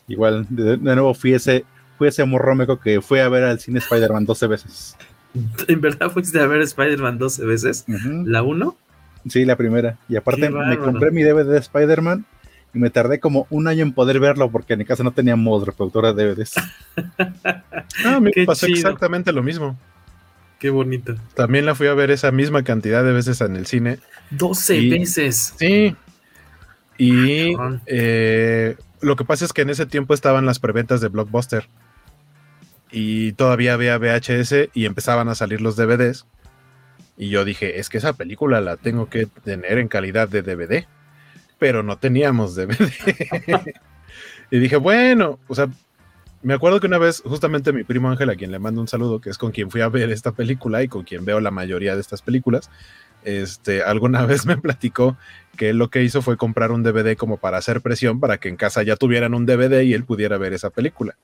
Igual, de, nuevo fui ese, fui ese morrómeco que fue a ver al cine Spider-Man 12 veces. ¿En verdad fuiste a ver Spider-Man 12 veces? ¿La 1? Sí, la primera. Y aparte me compré mi DVD de Spider-Man y me tardé como un año en poder verlo porque en mi casa no teníamos reproductora de DVDs. ah, me pasó exactamente lo mismo. Qué bonito. También la fui a ver esa misma cantidad de veces en el cine. 12 veces. Sí. Y eh, lo que pasa es que en ese tiempo estaban las preventas de Blockbuster. Y todavía había VHS y empezaban a salir los DVDs. Y yo dije, es que esa película la tengo que tener en calidad de DVD. Pero no teníamos DVD. y dije, bueno, o sea, me acuerdo que una vez, justamente mi primo Ángel, a quien le mando un saludo, que es con quien fui a ver esta película y con quien veo la mayoría de estas películas, este, alguna vez me platicó que él lo que hizo fue comprar un DVD como para hacer presión para que en casa ya tuvieran un DVD y él pudiera ver esa película.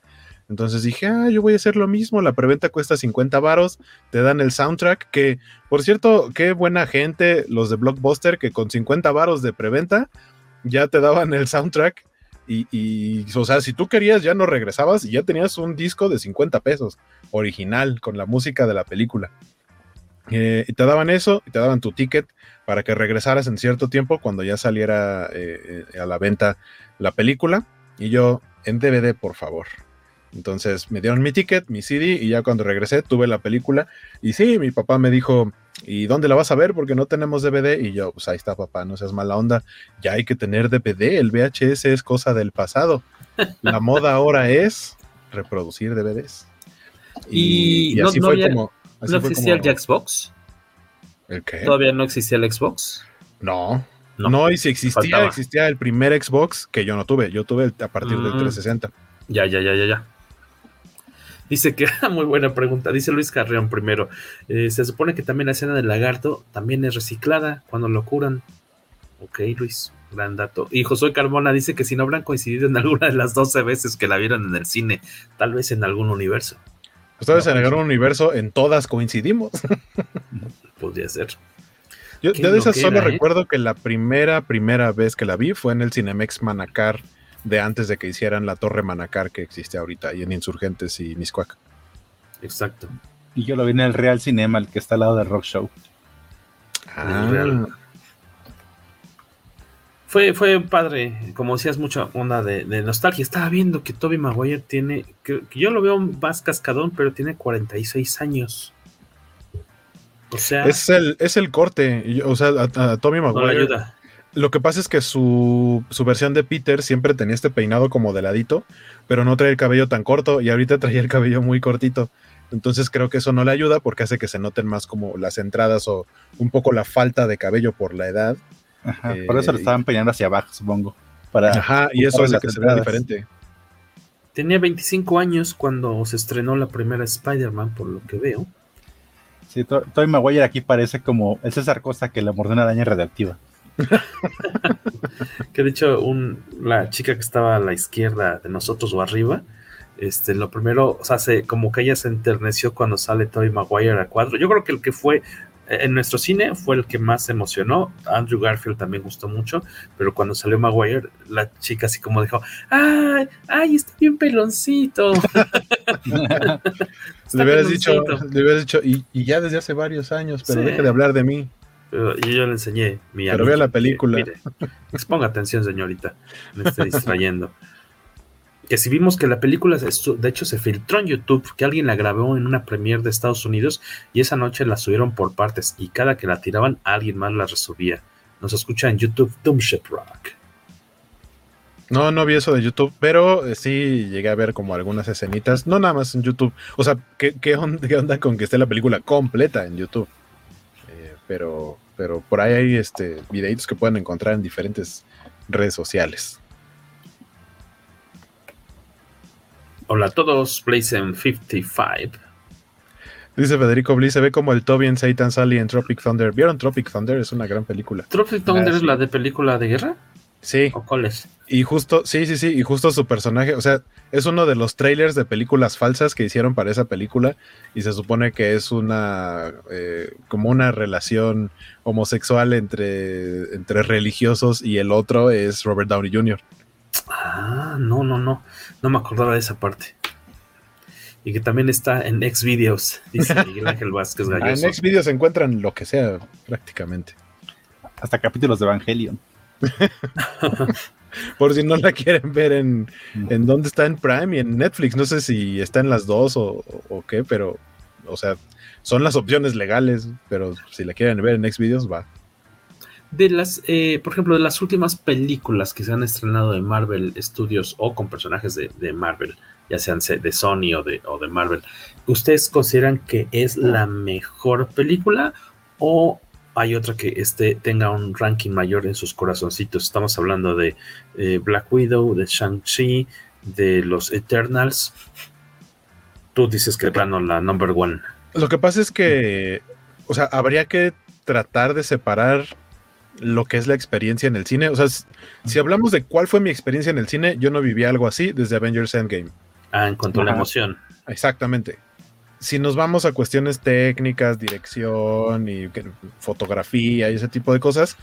Entonces dije, ah, yo voy a hacer lo mismo, la preventa cuesta 50 varos, te dan el soundtrack, que por cierto, qué buena gente los de Blockbuster, que con 50 varos de preventa ya te daban el soundtrack y, o sea, si tú querías ya no regresabas y ya tenías un disco de 50 pesos, original, con la música de la película. Eh, y te daban eso y te daban tu ticket para que regresaras en cierto tiempo cuando ya saliera eh, a la venta la película. Y yo, en DVD, por favor. Entonces me dieron mi ticket, mi CD, y ya cuando regresé tuve la película. Y sí, mi papá me dijo, ¿y dónde la vas a ver? Porque no tenemos DVD. Y yo, pues ahí está, papá, no seas mala onda. Ya hay que tener DVD. El VHS es cosa del pasado. La moda ahora es reproducir DVDs. Y, así fue como. ¿No existía el Xbox? ¿El qué? ¿Todavía no existía el Xbox? No. No, y si existía, existía el primer Xbox que yo no tuve. Yo tuve a partir del 360. Mm. Ya, ya, ya, ya, ya. Dice que, muy buena pregunta, dice Luis Carreón primero. Eh, se supone que también la escena del lagarto también es reciclada cuando lo curan. Ok, Luis, gran dato. Y Josué Carmona dice que si no habrán coincidido en alguna de las 12 veces que la vieron en el cine, tal vez en algún universo. Ustedes en algún universo, en todas coincidimos. Podría ser. Yo, de esas solo ¿eh? recuerdo que la primera, primera vez que la vi fue en el Cinemex Manacar de antes de que hicieran la Torre Manacar que existe ahorita ahí en Insurgentes y Miscuac. Exacto. Y yo lo vi en el Real Cinema, el que está al lado del Rock Show. Ah. Fue, fue padre, como decías, mucha onda de, nostalgia. Estaba viendo que Toby Maguire tiene, que, yo lo veo más cascadón, pero tiene 46 años. O sea. Es el, es el corte. O sea, a, Toby Maguire. Lo que pasa es que su, su, versión de Peter siempre tenía este peinado como de ladito, pero no trae el cabello tan corto y ahorita traía el cabello muy cortito. Entonces creo que eso no le ayuda porque hace que se noten más como las entradas o un poco la falta de cabello por la edad por eso lo eh, estaban peinando hacia abajo, supongo. Para Ajá, y eso hace que se vea diferente. Tenía 25 años cuando se estrenó la primera Spider-Man, por lo que veo. Sí, Toy Maguire aquí parece como el César Costa que le mordió una araña radioactiva. que de hecho, un, la chica que estaba a la izquierda de nosotros o arriba, este, lo primero, o sea, se, como que ella se enterneció cuando sale Toy Maguire a cuadro. Yo creo que el que fue en nuestro cine fue el que más emocionó. Andrew Garfield también gustó mucho, pero cuando salió Maguire, la chica así como dijo, ¡ay, ay, está bien peloncito! le, hubieras dicho, le hubieras dicho, y, ya desde hace varios años, pero deje de hablar de mí. Y yo le enseñé mi Pero vea la película. exponga atención, señorita. Me estoy distrayendo que si vimos que la película, de hecho, se filtró en YouTube, que alguien la grabó en una premiere de Estados Unidos y esa noche la subieron por partes y cada que la tiraban alguien más la resubía. Nos escucha en YouTube Doomship Rock. No, no vi eso de YouTube, pero eh, sí llegué a ver como algunas escenitas, no nada más en YouTube. O sea, ¿qué, onda, con que esté la película completa en YouTube? Pero, pero por ahí hay este, videitos que pueden encontrar en diferentes redes sociales. Hola a todos, Blazen 55. Dice Federico Bliss, se ve como el Toby en Satan Sally en Tropic Thunder. ¿Vieron Tropic Thunder? Es una gran película. ¿Tropic Thunder ah, es la de película de guerra? Sí. Y justo, sí, sí, sí, y justo su personaje, o sea, es uno de los trailers de películas falsas que hicieron para esa película y se supone que es una, eh, como una relación homosexual entre, entre religiosos y el otro es Robert Downey Jr. Ah, no, no, no. No me acordaba de esa parte. Y que también está en Xvideos, dice Miguel Ángel Vázquez ah, Galloso. en Xvideos se encuentran lo que sea, prácticamente. Hasta capítulos de Evangelion. Por si no la quieren ver en, en dónde está en Prime y en Netflix. No sé si está en las dos o, qué, pero, o sea, son las opciones legales, pero si la quieren ver en Xvideos, va de las, eh, por ejemplo, de las últimas películas que se han estrenado de Marvel Studios o con personajes de, Marvel, ya sean de Sony o de, o de Marvel, ¿ustedes consideran que es la mejor película o hay otra que este, tenga un ranking mayor en sus corazoncitos? Estamos hablando de eh, Black Widow, de Shang-Chi, de los Eternals. Tú dices que plano la number one. Lo que pasa es que, o sea, habría que tratar de separar lo que es la experiencia en el cine. O sea, si hablamos de cuál fue mi experiencia en el cine, yo no viví algo así desde Avengers Endgame. Ah, en cuanto a la emoción. Exactamente. Si nos vamos a cuestiones técnicas, dirección y fotografía y ese tipo de cosas,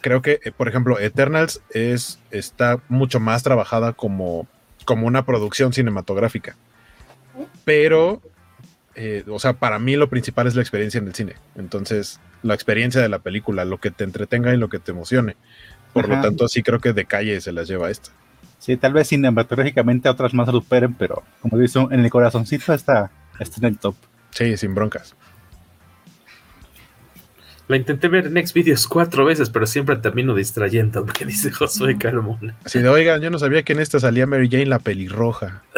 creo que, eh, por ejemplo, Eternals es, está mucho más trabajada como, como una producción cinematográfica. Pero, eh, o sea, para mí lo principal es la experiencia en el cine. Entonces, la experiencia de la película, lo que te entretenga y lo que te emocione. Por lo tanto, sí creo que de calle se las lleva esta. Sí, tal vez cinematográficamente otras más superen, pero como dice, en el corazoncito está, está en el top. Sí, sin broncas. La intenté ver en Next Videos cuatro veces, pero siempre termino distrayendo, porque dice Josué Carmona. Si de oigan, yo no sabía que en esta salía Mary Jane la pelirroja.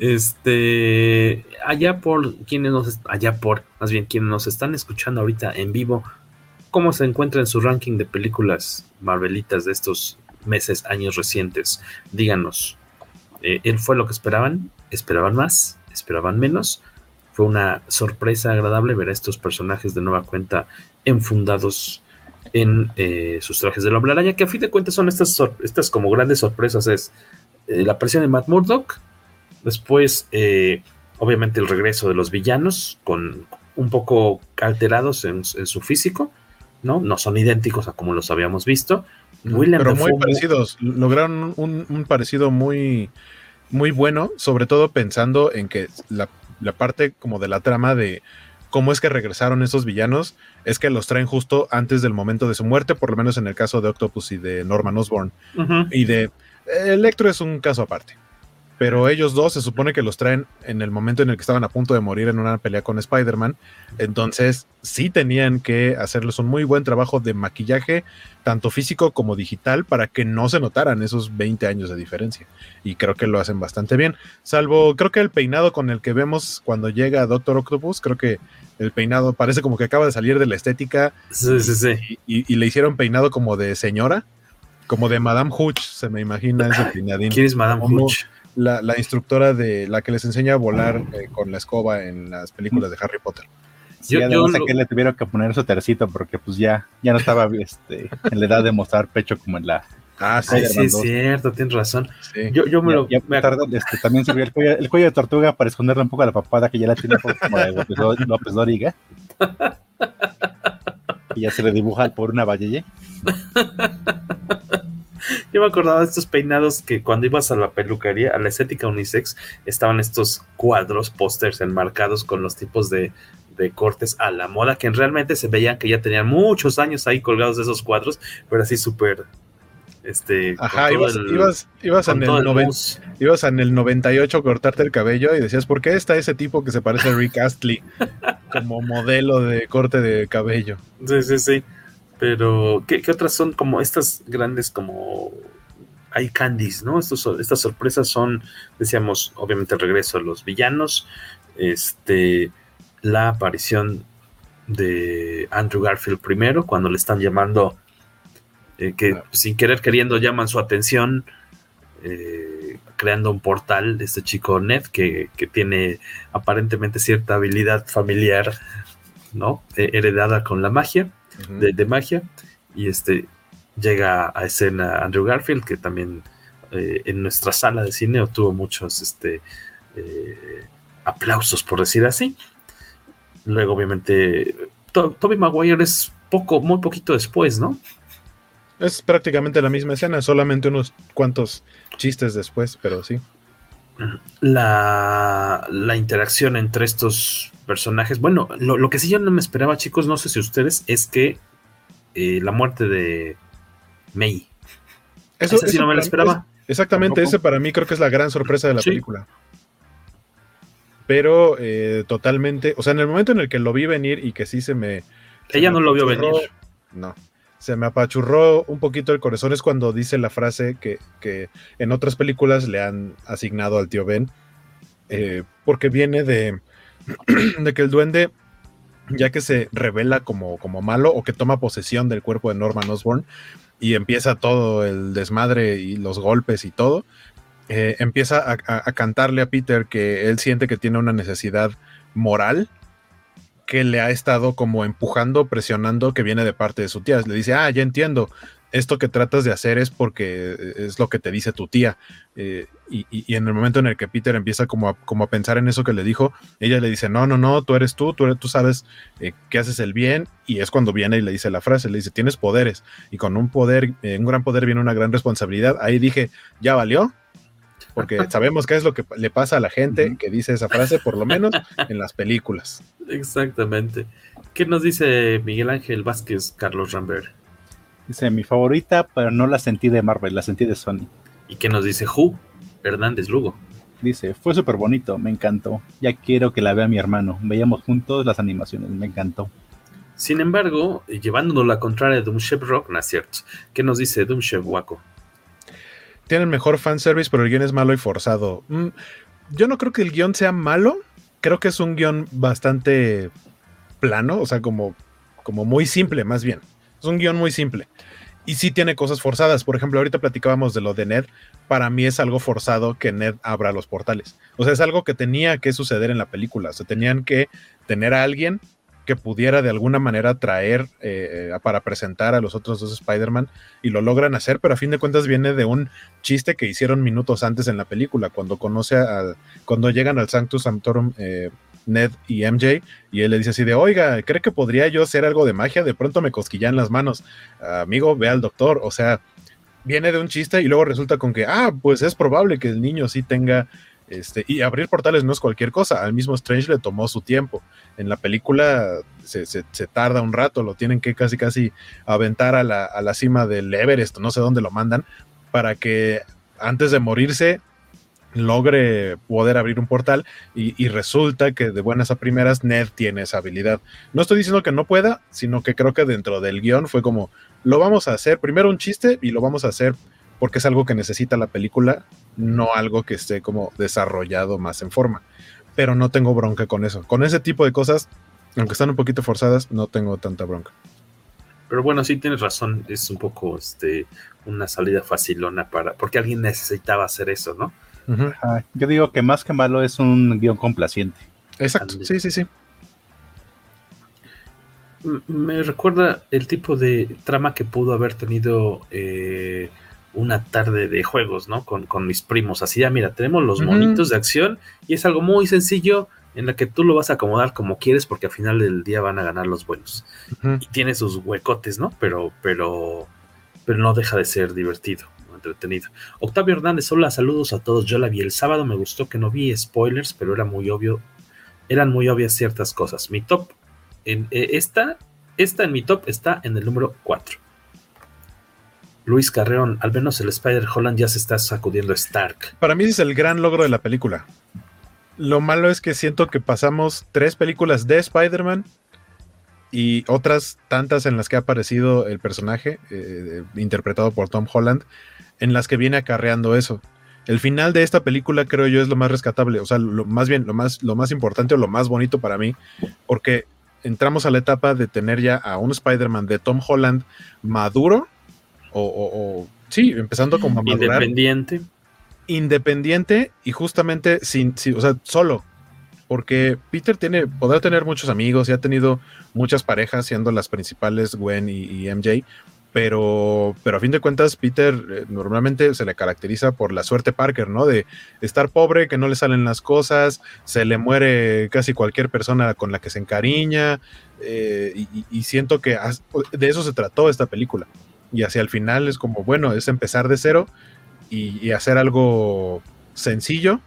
Este, allá por quienes nos, allá por, más bien quienes nos están escuchando ahorita en vivo, ¿cómo se encuentra en su ranking de películas Marvelitas de estos meses, años recientes? Díganos, ¿él eh, fue lo que esperaban? ¿Esperaban más? ¿Esperaban menos? Fue una sorpresa agradable ver a estos personajes de nueva cuenta enfundados en eh, sus trajes de hombre araña, que a fin de cuentas son estas, estas como grandes sorpresas, es eh, la aparición de Matt Murdock, Después, obviamente, el regreso de los villanos, con un poco alterados en, su físico, ¿no? No son idénticos a como los habíamos visto. Pero muy parecidos. Lograron un, parecido muy, muy bueno, sobre todo pensando en que la, la, parte como de la trama de cómo es que regresaron esos villanos es que los traen justo antes del momento de su muerte, por lo menos en el caso de Octopus y de Norman Osborn. Y de Electro es un caso aparte pero ellos dos se supone que los traen en el momento en el que estaban a punto de morir en una pelea con Spider-Man. Entonces, sí tenían que hacerles un muy buen trabajo de maquillaje, tanto físico como digital, para que no se notaran esos 20 años de diferencia. Y creo que lo hacen bastante bien. Salvo, creo que el peinado con el que vemos cuando llega Doctor Octopus, creo que el peinado parece como que acaba de salir de la estética. Sí, sí, sí. Y, le hicieron peinado como de señora, como de Madame Hooch, se me imagina ese peinadín. ¿Quién es Madame Hooch? La, instructora de la que les enseña a volar eh, con la escoba en las películas de Harry Potter. yo, no sé que le tuvieron que poner su tercito porque pues ya, ya no estaba este, en la edad de mostrar pecho como en la, Ah, sí, sí es cierto, tienes razón. Yo, yo me lo. me... este, también sirvió el cuello, el cuello, de tortuga para esconderle un poco a la papada que ya la tiene como de López, López Dóriga. y ya se le dibuja por una valleye. Yo me acordaba de estos peinados que cuando ibas a la peluquería, a la estética unisex, estaban estos cuadros, pósters enmarcados con los tipos de, de, cortes a la moda, que realmente se veían que ya tenían muchos años ahí colgados de esos cuadros, pero así súper este, Ajá, ibas, ibas, en el ibas en el 98 a cortarte el cabello y decías, ¿por qué está ese tipo que se parece a Rick Astley como modelo de corte de cabello? Sí, sí, sí. Pero, ¿qué, otras son como estas grandes como hay candies, ¿no? Estos, estas sorpresas son, decíamos, obviamente el regreso de los villanos, este, la aparición de Andrew Garfield primero, cuando le están llamando eh, que sin querer queriendo llaman su atención, eh, creando un portal de este chico Ned que, tiene aparentemente cierta habilidad familiar, ¿no? heredada con la magia, de, magia, y este llega a escena Andrew Garfield, que también eh, en nuestra sala de cine obtuvo muchos este, aplausos, por decir así. Luego, obviamente, Toby Maguire es poco, muy poquito después, ¿no? Es prácticamente la misma escena, solamente unos cuantos chistes después, pero sí. La, la interacción entre estos personajes. Bueno, lo, que sí yo no me esperaba, chicos, no sé si ustedes, es que eh, la muerte de May. Eso sí no me la esperaba. exactamente, ese para mí creo que es la gran sorpresa de la película. Pero eh, totalmente, o sea, en el momento en el que lo vi venir y que sí se me. Ella no lo vio venir. No se me apachurró un poquito el corazón es cuando dice la frase que, en otras películas le han asignado al tío Ben, eh, porque viene de, de, que el duende, ya que se revela como, como malo o que toma posesión del cuerpo de Norman Osborn y empieza todo el desmadre y los golpes y todo, eh, empieza a cantarle a Peter que él siente que tiene una necesidad moral que le ha estado como empujando, presionando, que viene de parte de su tía. Le dice, ah, ya entiendo, esto que tratas de hacer es porque eh, es lo que te dice tu tía. Eh, y, en el momento en el que Peter empieza como a, como a pensar en eso que le dijo, ella le dice, no, no, no, tú eres tú, tú, eres, tú sabes eh, que haces el bien. Y es cuando viene y le dice la frase, le dice, tienes poderes. Y con un poder, un gran poder viene una gran responsabilidad. Ahí dije, ya valió, porque sabemos qué es lo que le pasa a la gente que dice esa frase, por lo menos en las películas. Exactamente. ¿Qué nos dice Miguel Ángel Vázquez, Carlos Rambert? Dice, mi favorita, pero no la sentí de Marvel, la sentí de Sony. ¿Y qué nos dice Who? Hernández Lugo. Dice, fue súper bonito, me encantó. Ya quiero que la vea mi hermano. Veíamos juntos las animaciones, me encantó. Sin embargo, llevándonos la contraria de Doomship Rock, no es cierto. ¿Qué nos dice Doomship Waco? tienen mejor fanservice, pero el guion es malo y forzado. Mm, yo no creo que el guion sea malo. Creo que es un guion bastante plano, o sea, como, como muy simple, más bien. Es un guion muy simple. Y sí tiene cosas forzadas. Por ejemplo, ahorita platicábamos de lo de Ned. Para mí es algo forzado que Ned abra los portales. O sea, es algo que tenía que suceder en la película. O sea, tenían que tener a alguien que pudiera de alguna manera traer eh, para presentar a los otros dos Spider-Man y lo logran hacer, pero a fin de cuentas viene de un chiste que hicieron minutos antes en la película, cuando conoce a, cuando llegan al Sanctus Sanctorum eh, Ned y MJ, y él le dice así de, oiga, ¿cree que podría yo hacer algo de magia? De pronto me cosquillan las manos. amigo, ve al doctor. O sea, viene de un chiste y luego resulta con que, ah, pues es probable que el niño sí tenga este, y abrir portales no es cualquier cosa. Al mismo Strange le tomó su tiempo. En la película se, tarda un rato, lo tienen que casi casi aventar a la, a la, cima del Everest, no sé dónde lo mandan, para que antes de morirse logre poder abrir un portal y, resulta que de buenas a primeras Ned tiene esa habilidad. No estoy diciendo que no pueda, sino que creo que dentro del guion fue como, lo vamos a hacer primero un chiste y lo vamos a hacer porque es algo que necesita la película, no algo que esté como desarrollado más en forma. Pero no tengo bronca con eso. Con ese tipo de cosas, aunque están un poquito forzadas, no tengo tanta bronca. Pero bueno, sí tienes razón, es un poco este una salida facilona para porque alguien necesitaba hacer eso, ¿no? Yo digo que más que malo es un guion complaciente. Exacto, sí, sí, sí. Me recuerda el tipo de trama que pudo haber tenido eh, una tarde de juegos, ¿no? Con, con mis primos. Así ya, mira, tenemos los monitos de acción y es algo muy sencillo en la que tú lo vas a acomodar como quieres porque al final del día van a ganar los buenos. Y tiene sus huecotes, ¿no? Pero, pero, pero no deja de ser divertido, entretenido. Octavio Hernández, hola, saludos a todos. Yo la vi el sábado, me gustó que no vi spoilers, pero era muy obvio, eran muy obvias ciertas cosas. Mi top, en, eh, esta, esta en mi top está en el número 4. Luis Carreón, al menos el Spider Holland ya se está sacudiendo Stark. Para mí es el gran logro de la película. Lo malo es que siento que pasamos tres películas de Spider-Man y otras tantas en las que ha aparecido el personaje eh, interpretado por Tom Holland, en las que viene acarreando eso. El final de esta película creo yo es lo más rescatable, o sea, lo más bien, lo más, lo más importante o lo más bonito para mí, porque entramos a la etapa de tener ya a un Spider-Man de Tom Holland maduro, o, sí, empezando como a madurar. Independiente. Independiente y justamente sin, o sea, solo. Porque Peter tiene, podrá tener muchos amigos y ha tenido muchas parejas, siendo las principales Gwen y, MJ, pero, pero a fin de cuentas Peter eh, normalmente se le caracteriza por la suerte Parker, ¿no? De estar pobre, que no le salen las cosas, se le muere casi cualquier persona con la que se encariña, eh, y, siento que de eso se trató esta película y hacia el final es como, bueno, es empezar de cero y, hacer algo sencillo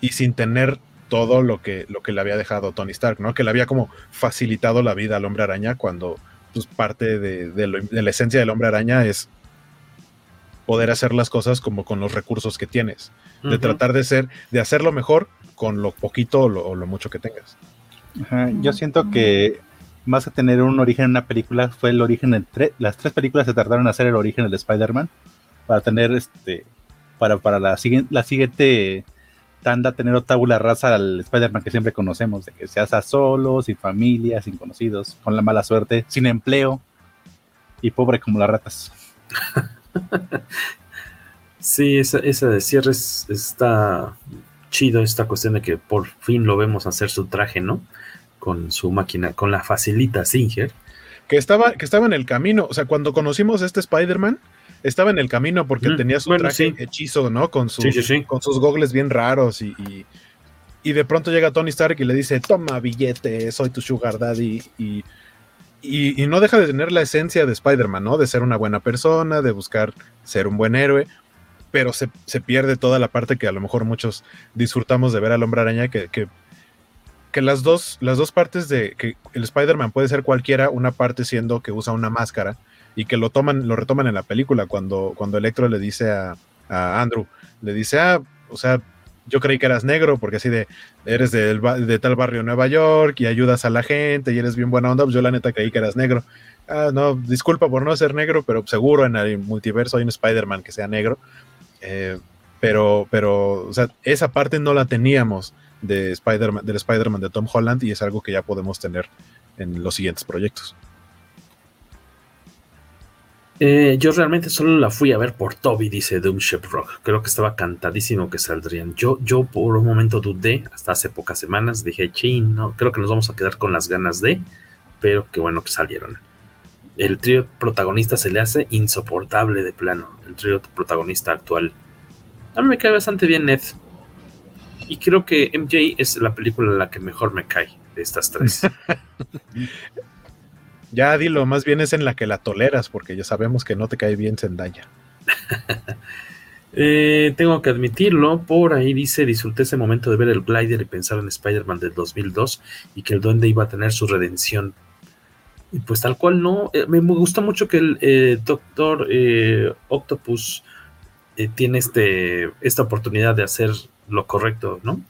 y sin tener todo lo que, lo que le había dejado Tony Stark, ¿no? Que le había como facilitado la vida al hombre araña cuando pues, parte de, la esencia del hombre araña es poder hacer las cosas como con los recursos que tienes, de tratar de ser, de hacerlo mejor con lo poquito o lo, mucho que tengas. Yo siento que más que tener un origen en una película, fue el origen entre las tres películas se tardaron en hacer el origen de Spider-Man para tener este para, para la siguiente la siguiente tanda tener tabula rasa al Spider-Man que siempre conocemos, de que se hace solo, sin familia, sin conocidos, con la mala suerte, sin empleo y pobre como las ratas. sí, esa, esa de cierre está chido esta cuestión de que por fin lo vemos hacer su traje, ¿no? con su máquina, con la facilita Singer. Que estaba, que estaba en el camino, o sea, cuando conocimos a este Spider-Man, estaba en el camino porque mm, tenía su traje hechizo, ¿no? Con sus, con sus gogles bien raros y, y, de pronto llega Tony Stark y le dice, toma billete, soy tu sugar daddy y, y, no deja de tener la esencia de Spider-Man, ¿no? De ser una buena persona, de buscar ser un buen héroe, pero se, se, pierde toda la parte que a lo mejor muchos disfrutamos de ver al hombre araña, que, que que las dos, las dos partes de que el Spider-Man puede ser cualquiera, una parte siendo que usa una máscara y que lo toman, lo retoman en la película cuando, cuando Electro le dice a, Andrew, le dice, ah, o sea, yo creí que eras negro porque así de, eres de, de tal barrio de Nueva York y ayudas a la gente y eres bien buena onda, pues yo la neta creí que eras negro. Ah, no, disculpa por no ser negro, pero seguro en el multiverso hay un Spider-Man que sea negro. Eh, pero, pero, o sea, esa parte no la teníamos de Spider del Spider-Man de Tom Holland y es algo que ya podemos tener en los siguientes proyectos. Eh, yo realmente solo la fui a ver por Toby, dice Doomship Rock. Creo que estaba cantadísimo que saldrían. Yo, yo por un momento dudé, hasta hace pocas semanas, dije, chin, no, creo que nos vamos a quedar con las ganas de, pero qué bueno que salieron. El trío protagonista se le hace insoportable de plano, el trío protagonista actual. A mí me cae bastante bien Ned, y creo que MJ es la película en la que mejor me cae de estas tres. ya dilo, más bien es en la que la toleras, porque ya sabemos que no te cae bien Zendaya. Eh, tengo que admitirlo, por ahí dice, disfruté ese momento de ver el glider y pensar en Spider-Man del 2002 y que el duende iba a tener su redención. Y pues tal cual no, eh, me gustó mucho que el eh, Doctor Octopus tiene este, esta oportunidad de hacer lo correcto, ¿no?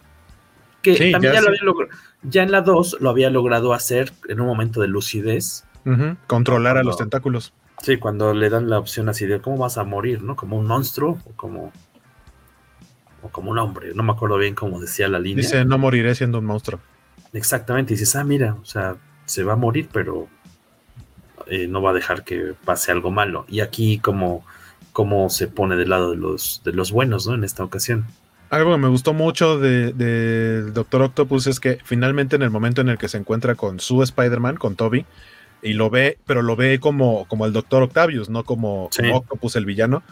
Que también ya, lo había ya en la 2 lo había logrado hacer en un momento de lucidez. Controlar a los tentáculos. Sí, cuando le dan la opción así de cómo vas a morir, ¿no? Como un monstruo o como o como un hombre, no me acuerdo bien cómo decía la línea. Dice, no moriré siendo un monstruo. Exactamente, y dices, ah, mira, o sea, se va a morir, pero eh, no va a dejar que pase algo malo. Y aquí como, como se pone del lado de los, de los buenos, ¿no? En esta ocasión algo que me gustó mucho del de, Doctor Octopus es que finalmente en el momento en el que se encuentra con su Spider-Man, con Toby, y lo ve, pero lo ve como, como el Doctor Octavius, no como, Octopus el villano,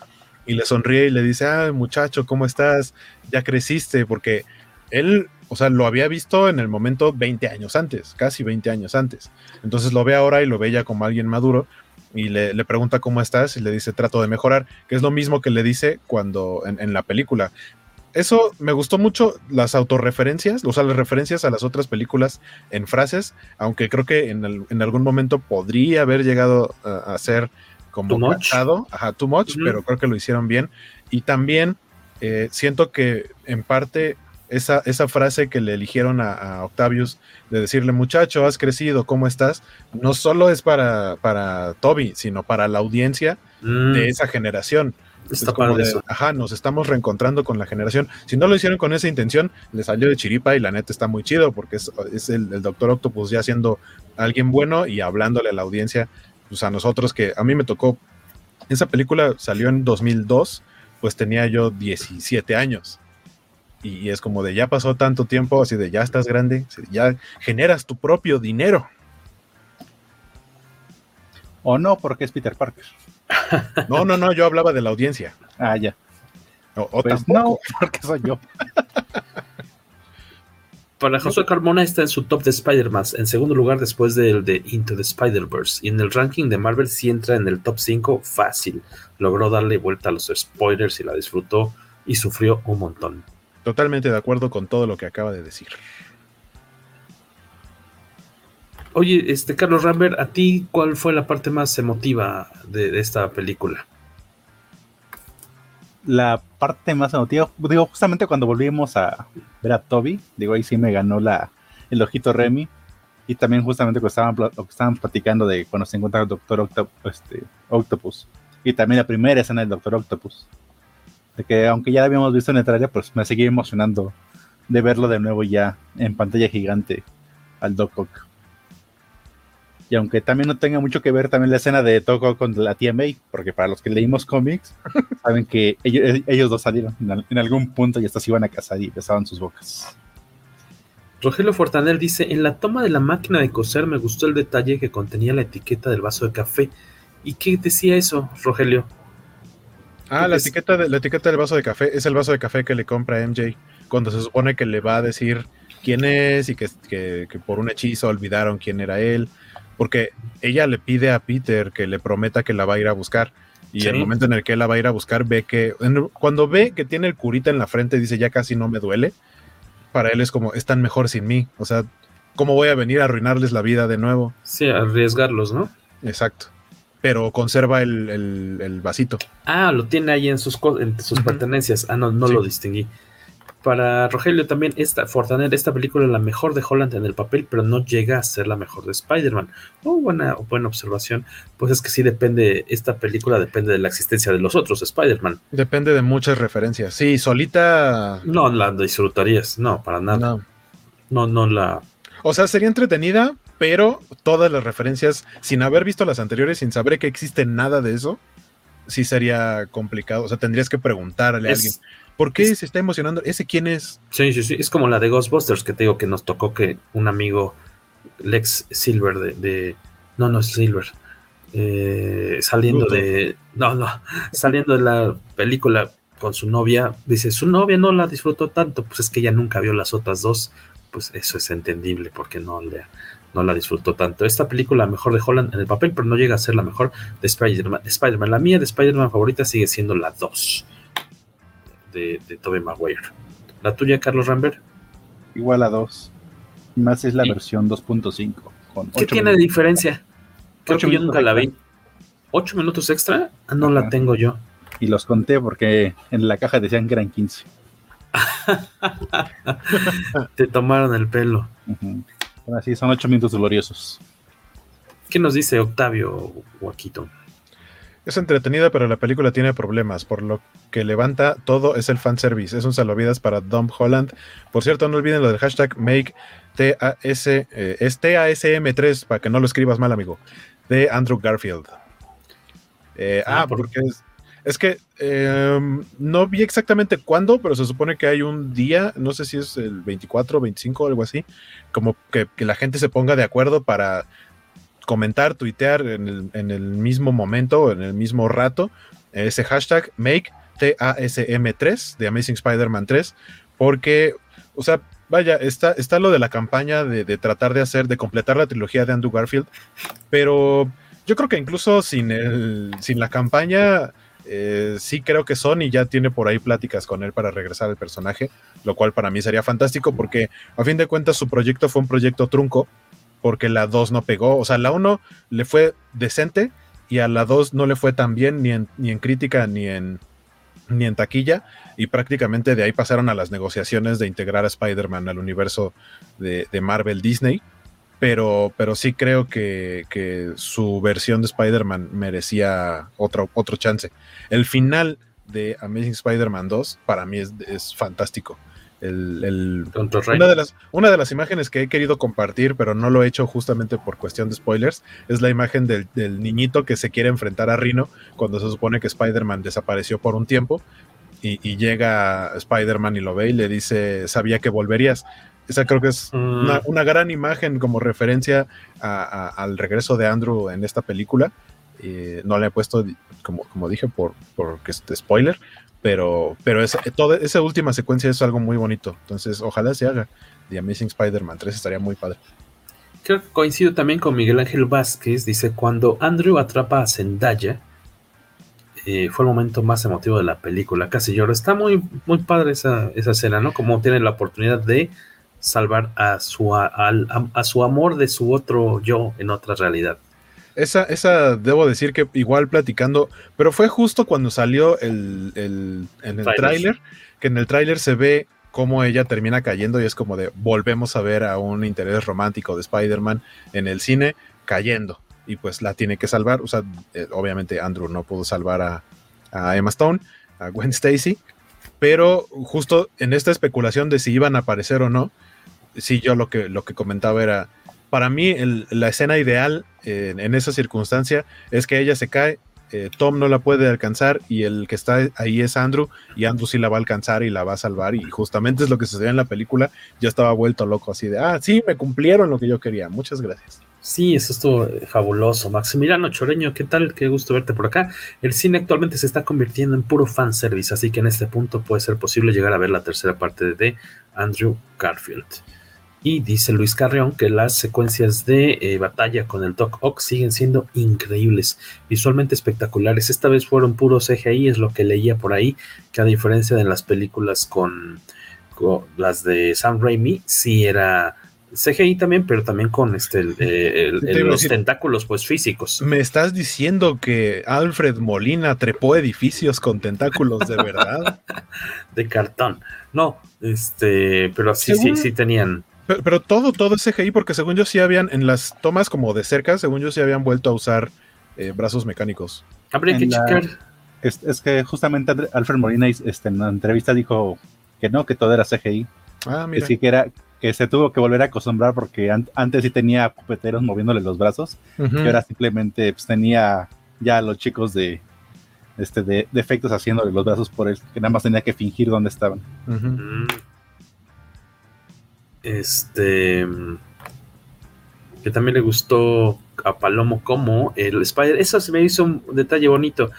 y le sonríe y le dice, ah, muchacho, ¿cómo estás? Ya creciste, porque él, o sea, lo había visto en el momento 20 años antes, casi 20 años antes. Entonces lo ve ahora y lo ve ya como alguien maduro y le, le, pregunta cómo estás y le dice trato de mejorar, que es lo mismo que le dice cuando en, en la película. Eso me gustó mucho, las autorreferencias, o sea, las referencias a las otras películas en frases, aunque creo que en, el, en algún momento podría haber llegado a, a ser como too much, ajá, too much, pero creo que lo hicieron bien. Y también eh, siento que en parte esa, esa, frase que le eligieron a, a, Octavius de decirle, muchacho, has crecido, ¿cómo estás? No solo es para, para Toby, sino para la audiencia mm. de esa generación. Está como de, ajá, nos estamos reencontrando con la generación. Si no lo hicieron con esa intención, le salió de chiripa y la neta está muy chido porque es, es el, el, Doctor Octopus ya siendo alguien bueno y hablándole a la audiencia, pues a nosotros que a mí me tocó. Esa película salió en 2002, pues tenía yo 17 años y es como de ya pasó tanto tiempo, así de ya estás grande, ya generas tu propio dinero. O no, porque es Peter Parker. No, no, no, yo hablaba de la audiencia. Ah, ya. O, o pues tampoco. no, porque soy yo. Para Josué Carmona está en su top de Spider-Man, en segundo lugar después del de Into the Spider-Verse. Y en el ranking de Marvel sí entra en el top 5 fácil. Logró darle vuelta a los spoilers y la disfrutó y sufrió un montón. Totalmente de acuerdo con todo lo que acaba de decir. Oye, este Carlos Rambert, ¿a ti cuál fue la parte más emotiva de, esta película? La parte más emotiva, digo, justamente cuando volvimos a ver a Toby, digo, ahí sí me ganó la, el ojito Remy. Y también justamente cuando estaban, que estaban platicando de cuando se encuentra el Doctor este, Octopus. Y también la primera escena del Doctor Octopus. De que aunque ya la habíamos visto en el pues me seguía emocionando de verlo de nuevo ya en pantalla gigante al Doc Ock. Y aunque también no tenga mucho que ver también la escena de Toco con la tía May, porque para los que leímos cómics, saben que ellos, ellos, dos salieron en, en, algún punto y hasta se iban a casar y besaban sus bocas. Rogelio Fortanel dice, en la toma de la máquina de coser me gustó el detalle que contenía la etiqueta del vaso de café. ¿Y qué decía eso, Rogelio? Ah, la etiqueta, de, la etiqueta del vaso de café es el vaso de café que le compra MJ cuando se supone que le va a decir quién es y que, que, que por un hechizo olvidaron quién era él porque ella le pide a Peter que le prometa que la va a ir a buscar. Y sí. el momento en el que la va a ir a buscar, ve que cuando ve que tiene el curita en la frente, dice ya casi no me duele. Para él es como, están mejor sin mí. O sea, ¿cómo voy a venir a arruinarles la vida de nuevo? Sí, arriesgarlos, ¿no? Exacto. Pero conserva el, el, el vasito. Ah, lo tiene ahí en sus, en sus uh -huh. pertenencias. Ah, no, no sí. lo distinguí. Para Rogelio también, esta, Fortaner, esta película es la mejor de Holland en el papel, pero no llega a ser la mejor de Spider-Man. Oh, buena, buena observación. Pues es que sí depende, esta película depende de la existencia de los otros Spider-Man. Depende de muchas referencias. Sí, solita. No la disfrutarías, no, para nada. No, no, no la. O sea, sería entretenida, pero todas las referencias, sin haber visto las anteriores, sin saber que existe nada de eso, sí sería complicado. O sea, tendrías que preguntarle es... a alguien ¿Por qué se está emocionando? ¿Ese quién es? Sí, sí, sí. Es como la de Ghostbusters que te digo que nos tocó que un amigo, Lex Silver, de. de no, no es Silver. Eh, saliendo Luto. de. No, no. Saliendo de la película con su novia, dice: Su novia no la disfrutó tanto. Pues es que ella nunca vio las otras dos. Pues eso es entendible porque no le. No la disfrutó tanto. Esta película, mejor de Holland en el papel, pero no llega a ser la mejor de Spider-Man. Spider la mía de Spider-Man favorita sigue siendo la 2 de, de Tobey Maguire. ¿La tuya, Carlos Rambert? Igual a 2. Más es la ¿Sí? versión 2.5. ¿Qué tiene de diferencia? Creo que yo nunca la vi. ¿8 minutos extra? Ah, no Ajá. la tengo yo. Y los conté porque en la caja decían que eran 15. Te tomaron el pelo. Uh -huh. Así son 8 minutos gloriosos. ¿Qué nos dice Octavio Guaquito? Es entretenida, pero la película tiene problemas, por lo que levanta todo es el fanservice. Es un salvavidas para Dumb Holland. Por cierto, no olviden lo del hashtag make TAS, eh, es TASM3, para que no lo escribas mal, amigo, de Andrew Garfield. Eh, ah, porque es, es que eh, no vi exactamente cuándo, pero se supone que hay un día, no sé si es el 24, 25 o algo así, como que, que la gente se ponga de acuerdo para comentar, tuitear en el, mismo momento, en el mismo rato, ese hashtag make TASM3 de Amazing Spider-Man 3, porque, o sea, vaya, está, está lo de la campaña de, de, tratar de hacer, de completar la trilogía de Andrew Garfield, pero yo creo que incluso sin, el, sin la campaña, eh, sí creo que Sony ya tiene por ahí pláticas con él para regresar al personaje, lo cual para mí sería fantástico porque a fin de cuentas su proyecto fue un proyecto trunco, porque la 2 no pegó, o sea, la 1 le fue decente y a la 2 no le fue tan bien ni en, ni en crítica ni en, ni en taquilla y prácticamente de ahí pasaron a las negociaciones de integrar a Spider-Man al universo de, de, Marvel Disney. Pero, pero sí creo que, que su versión de Spider-Man merecía otro, otro chance. El final de Amazing Spider-Man 2 para mí es, es fantástico. El, el, una, de las, una de las imágenes que he querido compartir, pero no lo he hecho justamente por cuestión de spoilers, es la imagen del, del niñito que se quiere enfrentar a Rino cuando se supone que Spider-Man desapareció por un tiempo y, y llega Spider-Man y lo ve y le dice, sabía que volverías. Esa creo que es mm. una, una, gran imagen como referencia a, a, al regreso de Andrew en esta película. Eh, no le he puesto, como, como dije, por, por este spoiler, pero, pero toda esa última secuencia es algo muy bonito. Entonces, ojalá se haga. The Amazing Spider-Man 3 estaría muy padre. Creo que coincido también con Miguel Ángel Vázquez. Dice: Cuando Andrew atrapa a Zendaya, eh, fue el momento más emotivo de la película. Casi lloro. Está muy, muy padre esa, esa escena, ¿no? Como tiene la oportunidad de salvar a su, a su amor de su otro yo en otra realidad. Esa, esa debo decir que igual platicando, pero fue justo cuando salió el, el en el tráiler, que en el tráiler se ve cómo ella termina cayendo y es como de volvemos a ver a un interés romántico de Spider-Man en el cine cayendo. Y pues la tiene que salvar, o sea, eh, obviamente Andrew no pudo salvar a, a Emma Stone, a Gwen Stacy, pero justo en esta especulación de si iban a aparecer o no, sí yo lo que, lo que comentaba era para mí el, la escena ideal eh, en esa circunstancia es que ella se cae, eh, Tom no la puede alcanzar y el que está ahí es Andrew y Andrew sí la va a alcanzar y la va a salvar y justamente es lo que sucedió en la película, yo estaba vuelto loco así de, ah, sí, me cumplieron lo que yo quería, muchas gracias. Sí, eso estuvo fabuloso. Maximiliano Choreño, ¿qué tal? Qué gusto verte por acá. El cine actualmente se está convirtiendo en puro fanservice, así que en este punto puede ser posible llegar a ver la tercera parte de Andrew Garfield. Y dice Luis Carreón que las secuencias de eh, batalla con el Doc Ock siguen siendo increíbles, visualmente espectaculares. Esta vez fueron puros CGI, es lo que leía por ahí, que a diferencia de las películas con, con las de Sam Raimi, sí era CGI también, pero también con este el, el, el, los tentáculos pues físicos. Me estás diciendo que Alfred Molina trepó edificios con tentáculos de verdad. de cartón. No, este, pero sí, sí, sí tenían pero, pero, todo, todo es CGI, porque según yo sí habían, en las tomas como de cerca, según yo sí habían vuelto a usar eh, brazos mecánicos. Habría que la, checar. Es, es, que justamente Alfred Molina este, en la entrevista dijo que no, que todo era CGI. Ah, mira. Que, que, era, que se tuvo que volver a acostumbrar porque an antes sí tenía pupeteros moviéndole los brazos, uh -huh. y ahora simplemente pues, tenía ya a los chicos de, este, de, de, efectos haciéndole los brazos por él, que nada más tenía que fingir dónde estaban. Uh -huh. Este. Que también le gustó a Palomo como el Spider. Eso se me hizo un detalle bonito.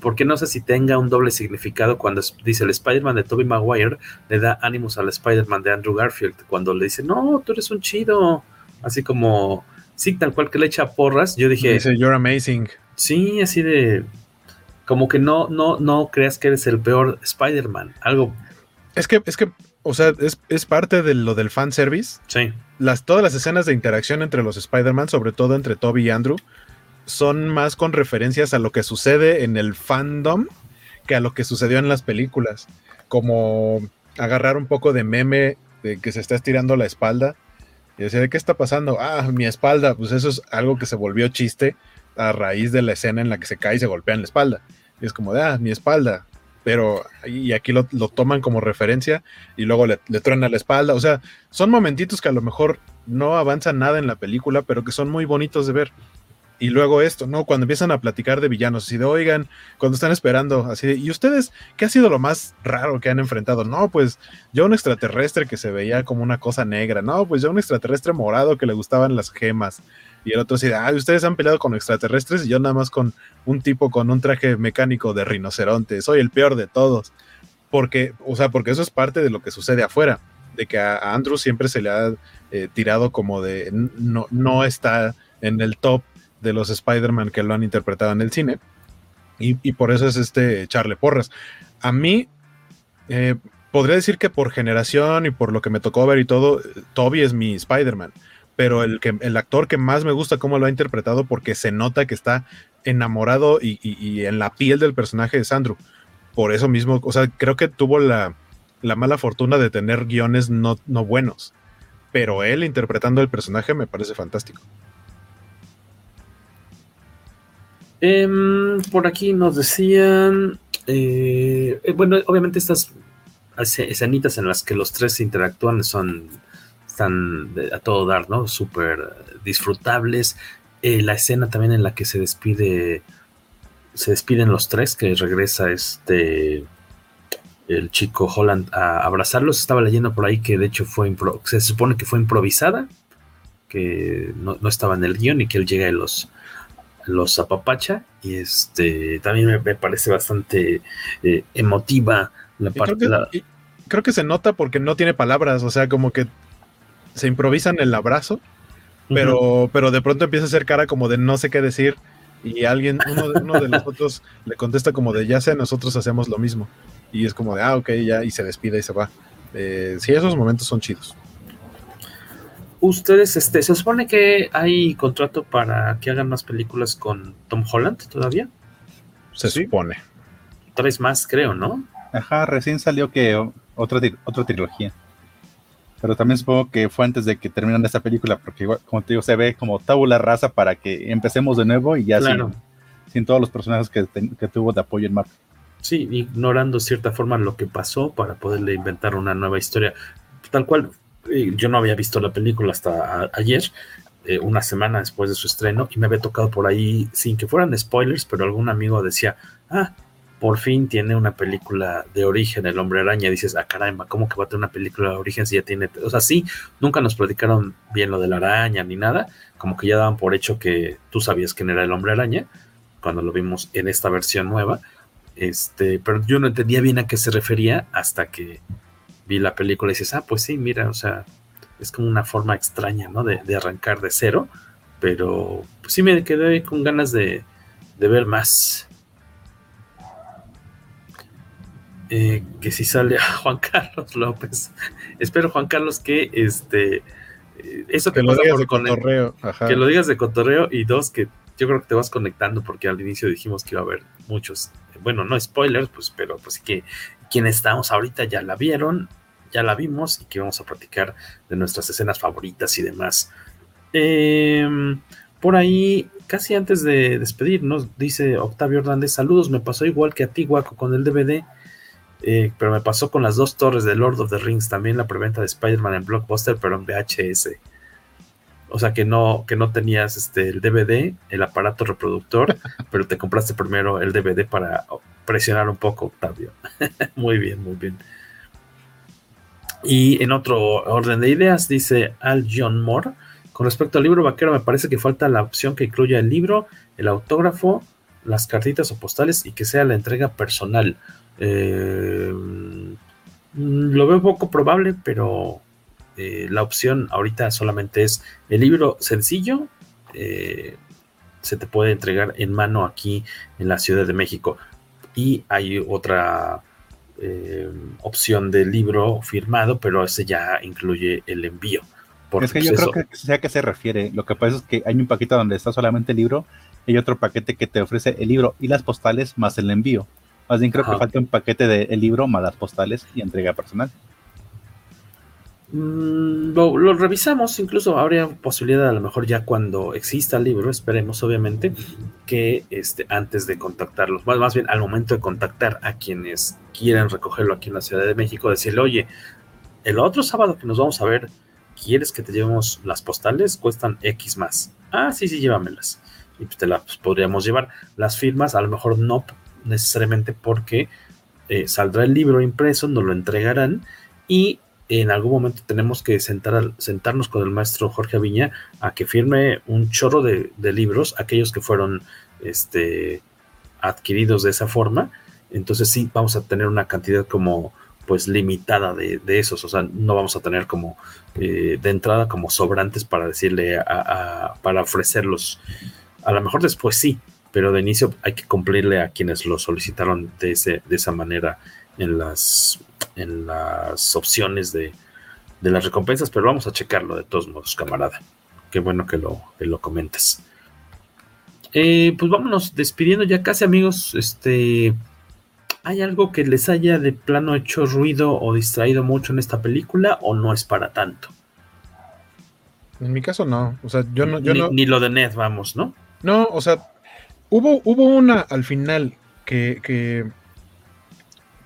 Porque no sé si tenga un doble significado cuando dice el Spider-Man de Tobey Maguire le da ánimos al Spider-Man de Andrew Garfield. Cuando le dice, no, tú eres un chido. Así como, sí, tal cual que le echa porras. Yo dije, dice, you're amazing. Sí, así de. Como que no, no, no creas que eres el peor Spider-Man. Algo. Es que, es que o sea, es, es, parte de lo del fanservice. Sí. Las, todas las escenas de interacción entre los Spider-Man, sobre todo entre Toby y Andrew, son más con referencias a lo que sucede en el fandom que a lo que sucedió en las películas. Como agarrar un poco de meme de que se está estirando la espalda y decir, ¿qué está pasando? Ah, mi espalda. Pues eso es algo que se volvió chiste a raíz de la escena en la que se cae y se golpea en la espalda. Y es como de, ah, mi espalda pero y aquí lo, toman como referencia y luego le, le truena la espalda. O sea, son momentitos que a lo mejor no avanzan nada en la película, pero que son muy bonitos de ver. Y luego esto, ¿no? Cuando empiezan a platicar de villanos, así de, oigan, cuando están esperando, así de, ¿y ustedes qué ha sido lo más raro que han enfrentado? No, pues yo un extraterrestre que se veía como una cosa negra, no, pues yo un extraterrestre morado que le gustaban las gemas. Y el otro así ah, ustedes han peleado con extraterrestres y yo nada más con un tipo con un traje mecánico de rinoceronte, soy el peor de todos. Porque, o sea, porque eso es parte de lo que sucede afuera, de que a, Andrew siempre se le ha eh, tirado como de, no, no está en el top de los Spider-Man que lo han interpretado en el cine. Y, por eso es este Charlie Porras. A mí, eh, podría decir que por generación y por lo que me tocó ver y todo, Toby es mi Spider-Man. Pero el, que, el actor que más me gusta cómo lo ha interpretado porque se nota que está enamorado y, en la piel del personaje de Andrew. Por eso mismo, o sea, creo que tuvo la, la mala fortuna de tener guiones no, no buenos. Pero él interpretando el personaje me parece fantástico. Em, por aquí nos decían, eh, eh, bueno, obviamente estas escenitas en las que los tres interactúan son, están a todo dar, ¿no? Súper disfrutables. Eh, la escena también en la que se despide, se despiden los tres, que regresa este, el chico Holland a abrazarlos. Estaba leyendo por ahí que de hecho fue, se supone que fue improvisada, que no, no estaba en el guion y que él llega y los los apapacha y este también me, parece bastante eh, emotiva la parte creo que, creo que se nota porque no tiene palabras o sea como que se improvisan el abrazo pero pero de pronto empieza a hacer cara como de no sé qué decir y alguien uno, uno de los otros le contesta como de ya sé nosotros hacemos lo mismo y es como de ah ok ya y se despide y se va eh, sí esos momentos son chidos Ustedes, este, se supone que hay contrato para que hagan más películas con Tom Holland todavía. Se supone. Tres más, creo, ¿no? Ajá, recién salió que otra, otra trilogía. Pero también supongo que fue antes de que terminan esta película, porque como te digo, se ve como tabula rasa para que empecemos de nuevo y ya sin, todos los personajes que, tuvo de apoyo en Marvel. Sí, ignorando cierta forma lo que pasó para poderle inventar una nueva historia. Tal cual, yo no había visto la película hasta ayer, eh, una semana después de su estreno, y me había tocado por ahí, sin que fueran spoilers, pero algún amigo decía, ah, por fin tiene una película de origen, El Hombre Araña. dices, ah, caramba, ¿cómo que va a tener una película de origen si ya tiene? O sea, sí, nunca nos platicaron bien lo de la araña ni nada, como que ya daban por hecho que tú sabías quién era el Hombre Araña, cuando lo vimos en esta versión nueva. Este, pero yo no entendía bien a qué se refería hasta que vi la película y dices, ah, pues sí, mira, o sea, es como una forma extraña, ¿no? De, arrancar de cero, pero pues sí me quedé con ganas de, ver más. Eh, que si sale a Juan Carlos López. Espero, Juan Carlos, que este. Eh, eso que lo digas de cotorreo. Que lo digas de cotorreo y dos, que yo creo que te vas conectando porque al inicio dijimos que iba a haber muchos. Bueno, no spoilers, pues, pero pues que quienes estamos ahorita ya la vieron ya la vimos y que vamos a platicar de nuestras escenas favoritas y demás. Em, por ahí, casi antes de despedirnos, dice Octavio Hernández, saludos, me pasó igual que a ti, Guaco, con el DVD, eh, pero me pasó con las dos torres de Lord of the Rings, también la preventa de Spider-Man en Blockbuster, pero en VHS. O sea que no, que no tenías este, el DVD, el aparato reproductor, pero te compraste primero el DVD para presionar un poco, Octavio. muy bien, muy bien. Y en otro orden de ideas, dice Al John Moore, con respecto al libro vaquero, me parece que falta la opción que incluya el libro, el autógrafo, las cartitas o postales y que sea la entrega personal. Eh, lo veo poco probable, pero eh, la opción ahorita solamente es el libro sencillo. Eh, se te puede entregar en mano aquí en la Ciudad de México. Y hay otra eh, opción de libro firmado, pero ese ya incluye el envío. es que yo creo que sé a qué se refiere. Lo que pasa es que hay un paquete donde está solamente el libro y otro paquete que te ofrece el libro y las postales más el envío. Más bien creo que falta un paquete del el libro más las postales y entrega personal. Mm, lo, revisamos, incluso habría posibilidad a lo mejor ya cuando exista el libro, esperemos obviamente, que este, antes de contactarlos, más, más bien al momento de contactar a quienes quieren recogerlo aquí en la Ciudad de México, decirle, oye, el otro sábado que nos vamos a ver, ¿quieres que te llevemos las postales? Cuestan X más. Ah, sí, sí, llévamelas. y pues te las pues, podríamos llevar. Las firmas a lo mejor no necesariamente porque eh, saldrá el libro impreso, nos lo entregarán y en algún momento tenemos que sentar, sentarnos con el maestro Jorge Aviña a que firme un chorro de, libros, aquellos que fueron este, adquiridos de esa forma. Entonces sí, vamos a tener una cantidad como pues limitada de, esos, o sea, no vamos a tener como eh, de entrada como sobrantes para decirle, a, para ofrecerlos. A lo mejor después sí, pero de inicio hay que cumplirle a quienes lo solicitaron de, ese, de esa manera en las, en las opciones de, las recompensas, pero vamos a checarlo de todos modos, camarada. Qué bueno que lo, que lo comentes. Eh, pues vámonos despidiendo ya casi, amigos. Este, ¿hay algo que les haya de plano hecho ruido o distraído mucho en esta película o no es para tanto? En mi caso no, o sea, yo no, ni, ni lo de Ned, vamos, ¿no? No, o sea, hubo, hubo una al final que,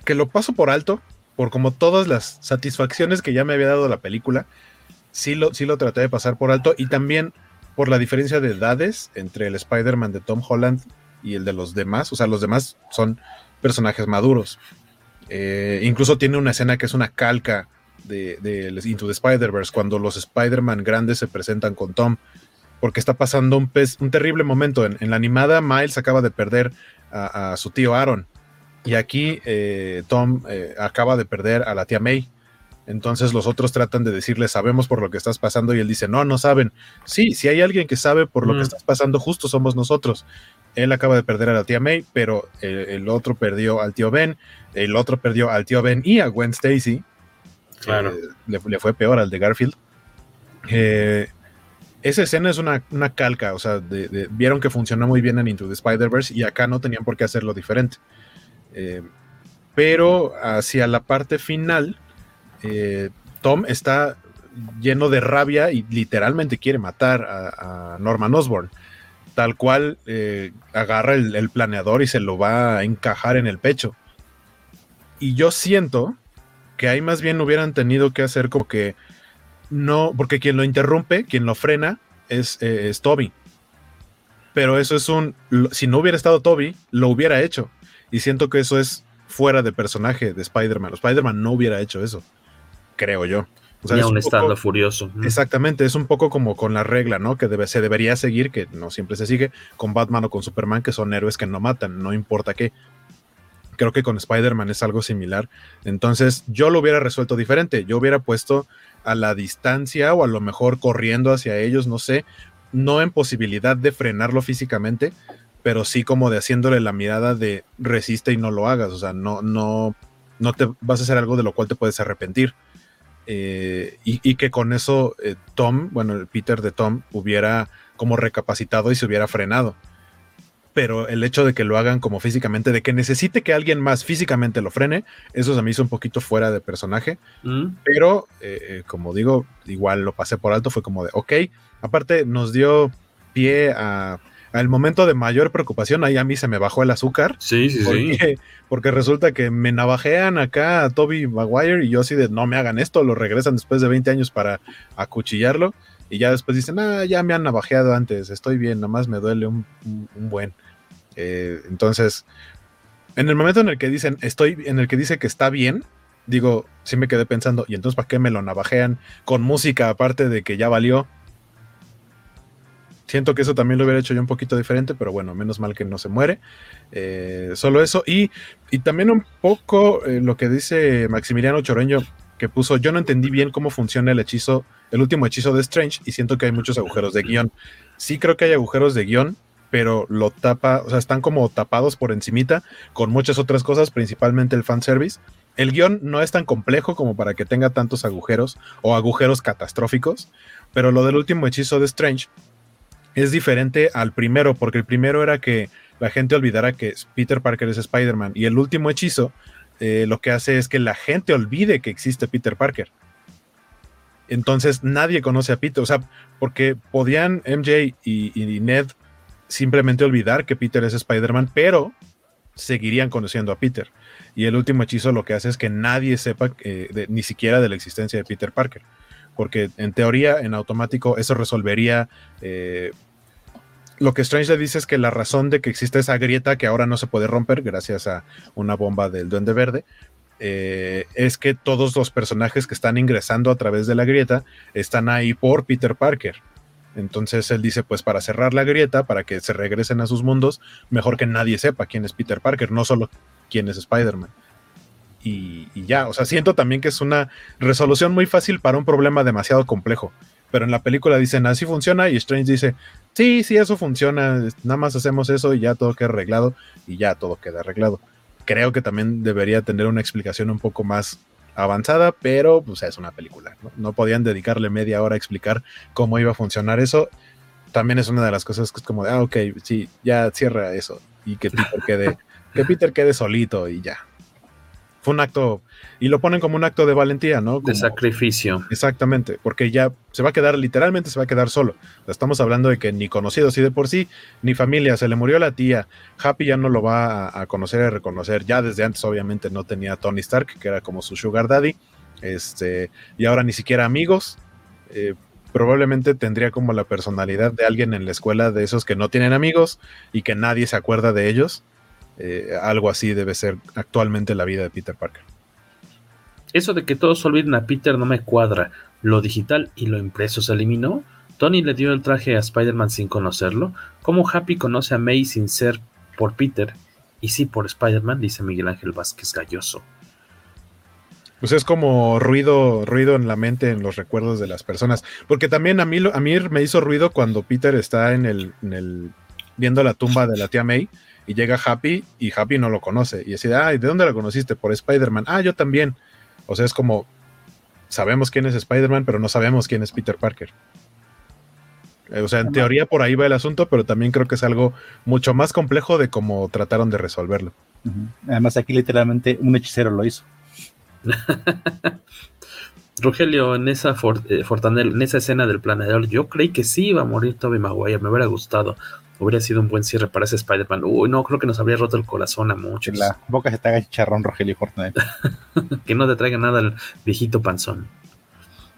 que lo paso por alto, por como todas las satisfacciones que ya me había dado la película, sí lo, sí lo traté de pasar por alto y también por la diferencia de edades entre el Spider-Man de Tom Holland y el de los demás, o sea, los demás son personajes maduros. Eh, incluso tiene una escena que es una calca de, Into the Spider-Verse, cuando los Spider-Man grandes se presentan con Tom, porque está pasando un, un terrible momento. En, la animada, Miles acaba de perder a su tío Aaron y aquí eh, Tom eh, acaba de perder a la tía May. Entonces los otros tratan de decirle, sabemos por lo que estás pasando, y él dice, no, no saben. Sí, si hay alguien que sabe por lo que mm. estás pasando, justo somos nosotros. Él acaba de perder a la tía May, pero eh, el otro perdió al tío Ben, el otro perdió al tío Ben y a Gwen Stacy. Claro. le, fue peor al de Garfield. Esa escena es una, calca, o sea, vieron que funcionó muy bien en Into the Spider-Verse y acá no tenían por qué hacerlo diferente. Eh, pero hacia la parte final, eh, Tom está lleno de rabia y literalmente quiere matar a, Norman Osborn. Tal cual eh, agarra el, planeador y se lo va a encajar en el pecho. Y yo siento que ahí más bien hubieran tenido que hacer como que no, porque quien lo interrumpe, quien lo frena, es, es Toby. Pero eso es un, si no hubiera estado Toby, lo hubiera hecho. Y siento que eso es fuera de personaje de Spider-Man. Spider-Man no hubiera hecho eso, creo yo. O sea, aún estando furioso. Exactamente, es un poco como con la regla, ¿no? Que debe, se debería seguir, que no siempre se sigue, con Batman o con Superman, que son héroes que no matan, no importa qué. Creo que con Spider-Man es algo similar. Entonces, yo lo hubiera resuelto diferente. Yo hubiera puesto a la distancia o a lo mejor corriendo hacia ellos, no sé, no en posibilidad de frenarlo físicamente, pero sí como de haciéndole la mirada de resiste y no lo hagas, o sea, no, no, no te vas a hacer algo de lo cual te puedes arrepentir. Eh, y, que con eso eh, Tom, bueno, el Peter de Tom hubiera como recapacitado y se hubiera frenado. Pero el hecho de que lo hagan como físicamente, de que necesite que alguien más físicamente lo frene, eso se me hizo un poquito fuera de personaje. Mm. Pero, eh, como digo, igual lo pasé por alto, fue como de, ok, aparte nos dio pie a al momento de mayor preocupación, ahí a mí se me bajó el azúcar. Sí, sí, sí. Porque resulta que me navajean acá a Toby Maguire y yo así de no me hagan esto, lo regresan después de 20 años para acuchillarlo y ya después dicen, ah, ya me han navajeado antes, estoy bien, nomás me duele un, buen. Eh, entonces, en el momento en el que dicen, estoy, en el que dice que está bien, digo, sí me quedé pensando, ¿y entonces para qué me lo navajean con música aparte de que ya valió? Siento que eso también lo hubiera hecho yo un poquito diferente, pero bueno, menos mal que no se muere. Eh, solo eso. Y, y, también un poco eh, lo que dice Maximiliano Choroño, que puso, yo no entendí bien cómo funciona el hechizo, el último hechizo de Strange, y siento que hay muchos agujeros de guion. Sí creo que hay agujeros de guion, pero lo tapa, o sea, están como tapados por encimita con muchas otras cosas, principalmente el fanservice. El guion no es tan complejo como para que tenga tantos agujeros o agujeros catastróficos, pero lo del último hechizo de Strange es diferente al primero, porque el primero era que la gente olvidara que Peter Parker es Spider-Man y el último hechizo eh, lo que hace es que la gente olvide que existe Peter Parker. Entonces nadie conoce a Peter, o sea, porque podían MJ y, Ned simplemente olvidar que Peter es Spider-Man, pero seguirían conociendo a Peter. Y el último hechizo lo que hace es que nadie sepa eh, ni siquiera de la existencia de Peter Parker porque en teoría, en automático, eso resolvería eh, lo que Strange le dice es que la razón de que existe esa grieta que ahora no se puede romper gracias a una bomba del Duende Verde eh, es que todos los personajes que están ingresando a través de la grieta están ahí por Peter Parker. Entonces él dice, pues para cerrar la grieta, para que se regresen a sus mundos, mejor que nadie sepa quién es Peter Parker, no solo quién es Spider-Man. Y, y, ya, o sea, siento también que es una resolución muy fácil para un problema demasiado complejo. Pero en la película dicen, así funciona, y Strange dice, sí, sí, eso funciona, nada más hacemos eso y ya todo queda arreglado, y ya todo queda arreglado. Creo que también debería tener una explicación un poco más avanzada, pero pues es una película. ¿no? no podían dedicarle media hora a explicar cómo iba a funcionar eso. También es una de las cosas que es como, de, ah, ok, sí, ya cierra eso y que Peter quede, que Peter quede solito y ya. Fue un acto, y lo ponen como un acto de valentía, ¿no? Como, de sacrificio. Exactamente, porque ya se va a quedar, literalmente se va a quedar solo. Estamos hablando de que ni conocidos y de por sí, ni familia, se le murió la tía. Happy ya no lo va a, a conocer y reconocer. Ya desde antes, obviamente, no tenía Tony Stark, que era como su sugar daddy. Este, y ahora ni siquiera amigos. Eh, probablemente tendría como la personalidad de alguien en la escuela de esos que no tienen amigos y que nadie se acuerda de ellos. Eh, algo así debe ser actualmente la vida de Peter Parker. Eso de que todos olviden a Peter no me cuadra. Lo digital y lo impreso se eliminó. Tony le dio el traje a Spider-Man sin conocerlo. ¿Cómo Happy conoce a May sin ser por Peter? Y sí por Spider-Man, dice Miguel Ángel Vázquez Galloso. Pues es como ruido, ruido en la mente, en los recuerdos de las personas. Porque también a mí, a mí me hizo ruido cuando Peter está en el, en el viendo la tumba de la tía May y llega Happy y Happy no lo conoce. Y dice, ay, ¿de dónde la conociste? Por Spider-Man. Ah, yo también. O sea, es como, sabemos quién es Spider-Man, pero no sabemos quién es Peter Parker. O sea, en teoría por ahí va el asunto, pero también creo que es algo mucho más complejo de cómo trataron de resolverlo. Uh -huh. Además, aquí literalmente un hechicero lo hizo. Rogelio, en esa for, eh, en esa escena del planeador, yo creí que sí iba a morir Toby Maguire, me hubiera gustado. Hubiera sido un buen cierre para ese Spider-Man. Uy, no, creo que nos habría roto el corazón a muchos. En la boca se te haga chicharrón, Rogelio Fortanel. que no te traiga nada el viejito panzón.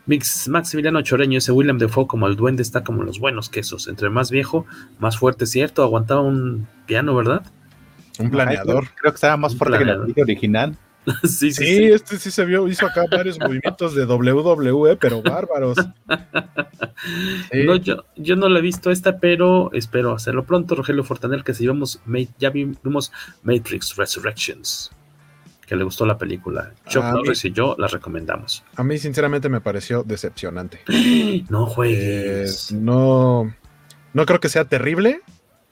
Mix, Maximiliano Choreño, ese William Defoe como el duende está como los buenos quesos. Entre más viejo, más fuerte, ¿cierto? Aguantaba un piano, ¿verdad? Un planeador. Ay, creo que estaba más fuerte que la planeador. película original. sí, sí, Sí, sí. este sí se vio, hizo acá varios movimientos de WWE, pero bárbaros. Sí. No, yo, yo no la he visto esta, pero espero hacerlo pronto. Rogelio Fortanel, que si vemos, ya vimos Matrix Resurrections, que le gustó la película. Chuck Ah, Norris y yo la recomendamos. A mí, sinceramente, me pareció decepcionante. No Eh, juegues. no, no creo que sea terrible.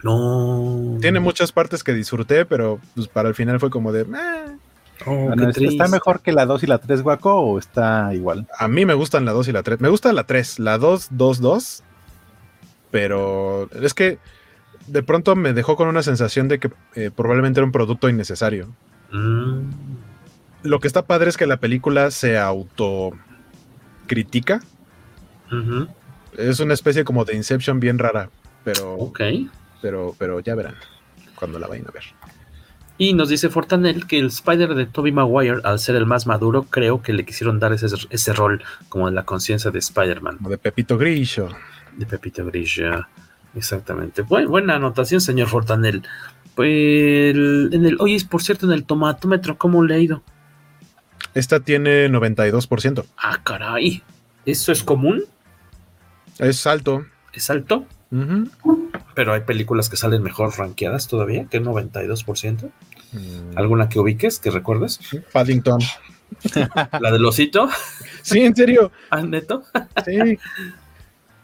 no. Tiene muchas partes que disfruté, pero pues, para el final fue como de. "Eh". Oh, Bueno, qué ¿Está mejor que la 2 y la 3, Guaco, o está igual? A mí me gustan la 2 y la 3. Me gusta la 3, la 2, 2, 2. Pero es que de pronto me dejó con una sensación de que eh, probablemente era un producto innecesario. Mm, Lo que está padre es que la película se autocritica. ujú, Es una especie como de Inception bien rara. Pero, Ok. pero, pero ya verán cuando la vayan a ver. Y nos dice Fortanel que el Spider de Tobey Maguire, al ser el más maduro, creo que le quisieron dar ese, ese rol como de la conciencia de Spider-Man, de Pepito Grillo. de Pepito Grillo. Exactamente. Buen- buena anotación, señor Fortanel. Pues, en el, oye, por cierto, en el tomatómetro, ¿cómo le ha ido? Esta tiene 92%. Ah, caray. ¿Eso es común? Es alto. ¿Es alto? Pero hay películas que salen mejor rankeadas todavía que el 92%. Mm, ¿Alguna que ubiques, que recuerdes? Paddington. ¿La del osito? Sí, en serio. ¿Ah, neto? Sí.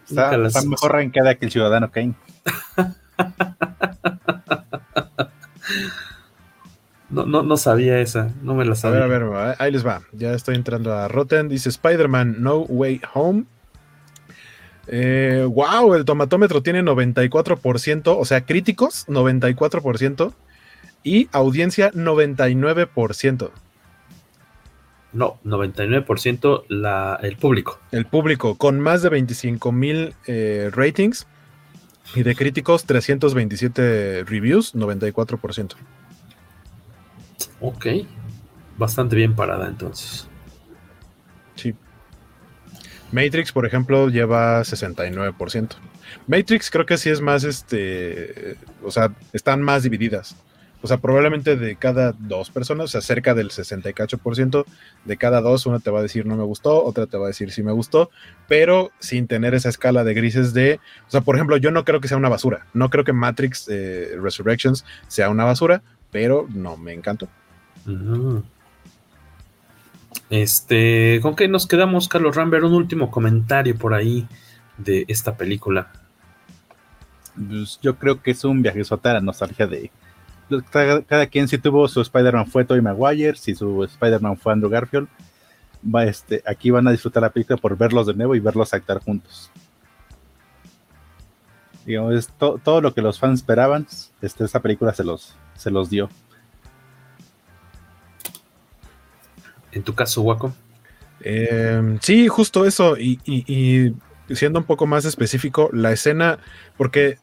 Está, Nunca las- está mejor rankeada que el Ciudadano Kane. No, no, no sabía esa, no me la A sabía. ver, a ver, ahí les va. Ya estoy entrando a Rotten. Dice Spider-Man No Way Home. Eh, wow, el tomatómetro tiene 94%, o sea, críticos 94% y audiencia 99%. No, 99% la, el público. El público con más de 25 mil eh, ratings y de críticos 327 reviews, 94%. Ok. Bastante bien parada entonces. Matrix, por ejemplo, lleva 69%. Matrix creo que sí es más, este, o sea, están más divididas. O sea, probablemente de cada dos personas, o sea, cerca del 68% de cada dos, una te va a decir no me gustó, otra te va a decir sí me gustó, pero sin tener esa escala de grises de, o sea, por ejemplo, yo no creo que sea una basura, no creo que Matrix eh, Resurrections sea una basura, pero no me encantó. Este, ¿con qué nos quedamos, Carlos Rambert? Un último comentario por ahí de esta película. Pues yo creo que es un viaje a nostalgia de cada, quien si tuvo su Spider-Man fue Tobey Maguire, si su Spider-Man fue Andrew Garfield, va este, aquí van a disfrutar la película por verlos de nuevo y verlos actuar juntos. Digamos, todo lo que los fans esperaban, este, esta película se los, se los dio. ¿En tu caso, Waco? Em, sí, justo eso. Y, siendo un poco más específico, la escena, porque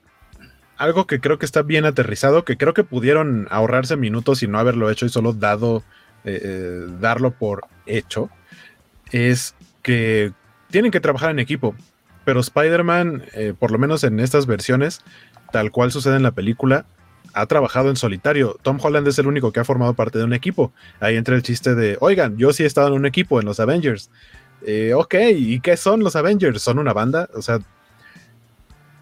algo que creo que está bien aterrizado, que creo que pudieron ahorrarse minutos y no haberlo hecho y solo dado, eh, eh, darlo por hecho, es que tienen que trabajar en equipo. Pero Spider-Man, eh, por lo menos en estas versiones, tal cual sucede en la película, ha trabajado en solitario. Tom Holland es el único que ha formado parte de un equipo. Ahí entra el chiste de, oigan, yo sí he estado en un equipo en los Avengers. ok, ¿y qué son los Avengers? ¿Son una banda? O sea,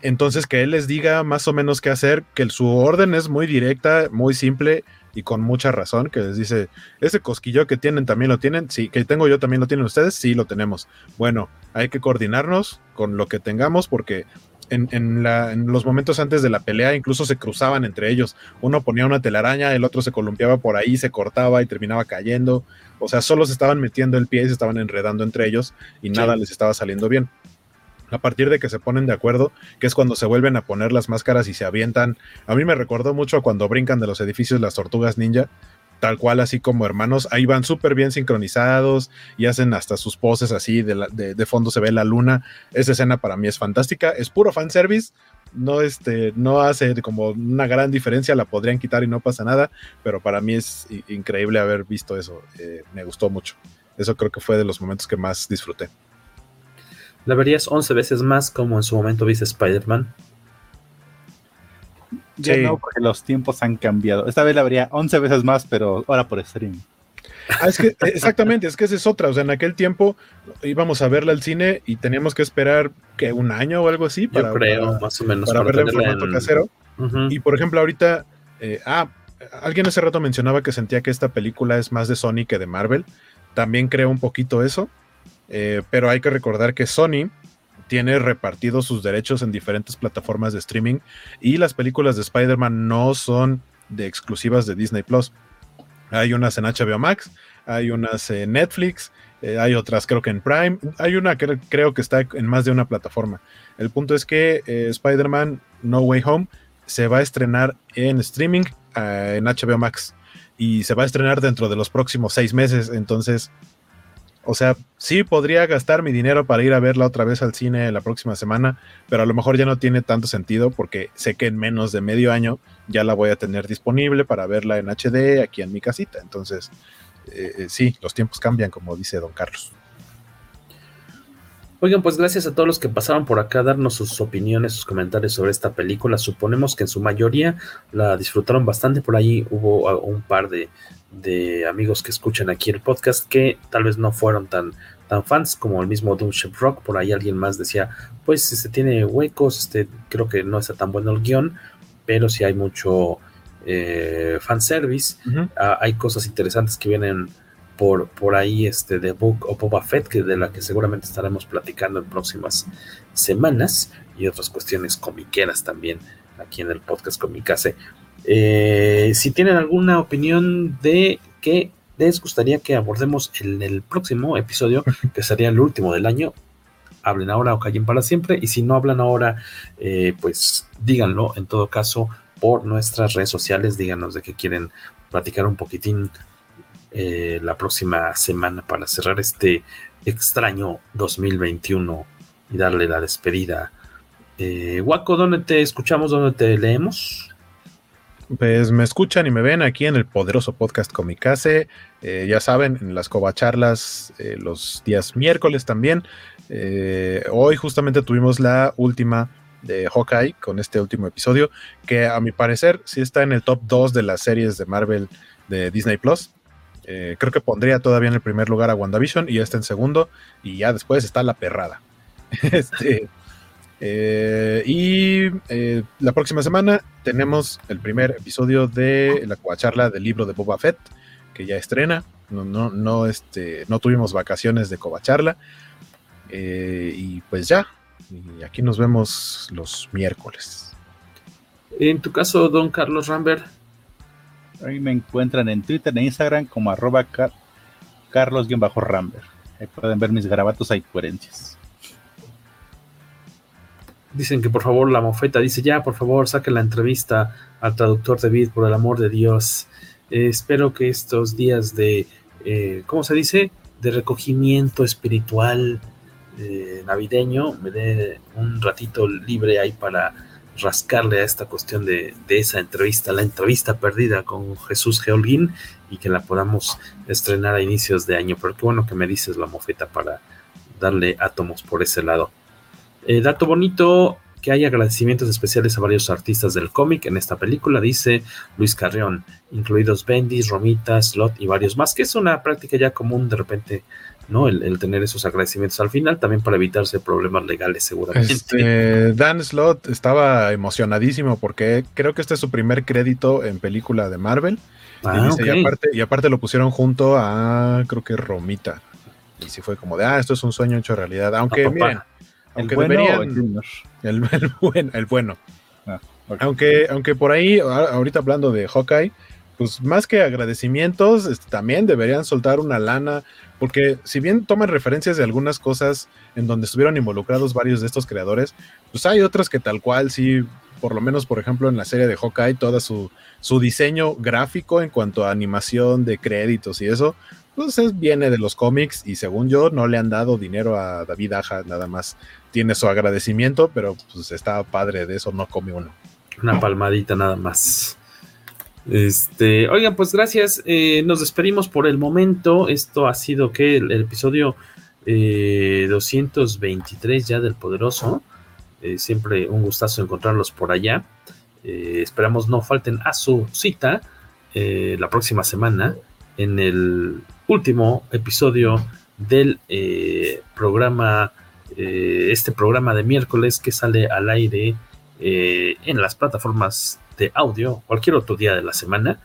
entonces que él les diga más o menos qué hacer, que su orden es muy directa, muy simple y con mucha razón, que les dice, ese cosquillo que tienen también lo tienen, sí, que tengo yo también lo tienen ustedes, sí lo tenemos. Bueno, hay que coordinarnos con lo que tengamos porque en, los momentos antes de la pelea incluso se cruzaban entre ellos. Uno ponía una telaraña, el otro se columpiaba por ahí, se cortaba y terminaba cayendo. O sea, solo se estaban metiendo el pie y se estaban enredando entre ellos y nada les estaba saliendo bien a partir de que se ponen de acuerdo, que es cuando se vuelven a poner las máscaras y se avientan. A mí me recordó mucho cuando brincan de los edificios las tortugas ninja, tal cual así como hermanos, ahí van súper bien sincronizados y hacen hasta sus poses así, de, fondo se ve la luna. Esa escena para mí es fantástica, es puro fanservice, no, este, no hace como una gran diferencia, la podrían quitar y no pasa nada, pero para mí es increíble haber visto eso, eh, me gustó mucho. Eso creo que fue de los momentos que más disfruté. ¿La verías 11 veces más como en su momento viste Spider-Man? Ya no, porque los tiempos han cambiado. Esta vez la vería 11 veces más, pero ahora por stream. Ah, es que, exactamente, es que esa es otra. O sea, en aquel tiempo íbamos a verla al cine y teníamos que esperar que un año o algo así para, Yo creo, más o menos, para, verla en formato casero. Y por ejemplo, ahorita, eh, ah, alguien hace rato mencionaba que sentía que esta película es más de Sony que de Marvel. También creo un poquito eso. Eh, pero hay que recordar que Sony tiene repartidos sus derechos en diferentes plataformas de streaming y las películas de Spider-Man no son de exclusivas de Disney Plus. Hay unas en HBO Max, hay unas en Netflix, eh, hay otras creo que en Prime, hay una que creo que está en más de una plataforma. El punto es que eh, Spider-Man No Way Home se va a estrenar en streaming en HBO Max y se va a estrenar dentro de los próximos seis meses, entonces o sea, sí podría gastar mi dinero para ir a verla otra vez al cine la próxima semana, pero a lo mejor ya no tiene tanto sentido porque sé que en menos de medio año ya la voy a tener disponible para verla en HD aquí en mi casita. Entonces, eh, eh, sí, los tiempos cambian, como dice don Carlos. Oigan, pues gracias a todos los que pasaron por acá a darnos sus opiniones, sus comentarios sobre esta película. Suponemos que en su mayoría la disfrutaron bastante. Por ahí hubo un par de, de amigos que escuchan aquí el podcast que tal vez no fueron tan, tan fans como el mismo Doomship Rock. Por ahí alguien más decía, pues este tiene huecos, este, creo que no está tan bueno el guion, pero sí hay mucho eh, fanservice. Ah, hay cosas interesantes que vienen por, por ahí este, de Book of Boba Fett, que de la que seguramente estaremos platicando en próximas semanas, y otras cuestiones comiqueras también aquí en el podcast Comicase. Eh, si tienen alguna opinión de qué les gustaría que abordemos en el próximo episodio, que sería el último del año, hablen ahora o callen para siempre. Y si no hablan ahora, eh, pues díganlo en todo caso por nuestras redes sociales. Díganos de que quieren platicar un poquitín eh, la próxima semana para cerrar este extraño 2021 y darle la despedida. Eh, Waco, ¿dónde te escuchamos? ¿Dónde te leemos? Pues me escuchan y me ven aquí en el poderoso podcast Comicase. Eh, ya saben, en las covacharlas eh, los días miércoles también. Eh, hoy justamente tuvimos la última de Hawkeye con este último episodio, que a mi parecer sí está en el top 2 de las series de Marvel de Disney Plus. Eh, creo que pondría todavía en el primer lugar a WandaVision y este en segundo, y ya después está la perrada. este, eh, y eh, la próxima semana tenemos el primer episodio de la charla del libro de Boba Fett, que ya estrena. No, no, no, este, no tuvimos vacaciones de Covacharla. y pues ya, aquí nos vemos los miércoles. En tu caso, don Carlos Rambert. Ahí me encuentran en Twitter e Instagram como arroba carlos-rambert. Ahí pueden ver mis grabatos, hay coherencias. Dicen que por favor la mofeta dice ya, por favor, saque la entrevista al traductor David, por el amor de Dios. Eh, espero que estos días de, eh, ¿cómo se dice? De recogimiento espiritual eh, navideño me dé un ratito libre ahí para rascarle a esta cuestión de, esa entrevista, la entrevista perdida con Jesús Geolguín y que la podamos estrenar a inicios de año. Pero qué bueno que me dices la mofeta para darle átomos por ese lado. Eh, dato bonito, que hay agradecimientos especiales a varios artistas del cómic en esta película, dice Luis Carrión, incluidos Bendis, Romita, Slot y varios más, que es una práctica ya común de repente ¿no? El, tener esos agradecimientos al final, también para evitarse problemas legales seguramente. Este, Dan Slot estaba emocionadísimo porque creo que este es su primer crédito en película de Marvel. y, ah, aparte, y, aparte, lo pusieron junto a, creo que Romita. Y sí fue como de, ah, esto es un sueño hecho realidad. Aunque, miren, aunque deberían... El, bueno, el bueno. Ah, aunque, aunque por ahí, ahorita hablando de Hawkeye, pues más que agradecimientos, este, también deberían soltar una lana, porque si bien toman referencias de algunas cosas en donde estuvieron involucrados varios de estos creadores, pues hay otras que tal cual sí, por lo menos por ejemplo en la serie de Hawkeye, todo su, su diseño gráfico en cuanto a animación de créditos y eso, pues viene de los cómics y según yo no le han dado dinero a David Aja, nada más tiene su agradecimiento, pero pues está padre de eso, no come uno. Una palmadita nada más. Este, oigan, pues gracias. Eh, nos despedimos por el momento. Esto ha sido que el, episodio 223 eh, ya del Poderoso. Eh, siempre un gustazo encontrarlos por allá. esperamos no falten a su cita la próxima semana en el último episodio del programa, este programa de miércoles que sale al aire en las plataformas de audio cualquier otro día de la semana.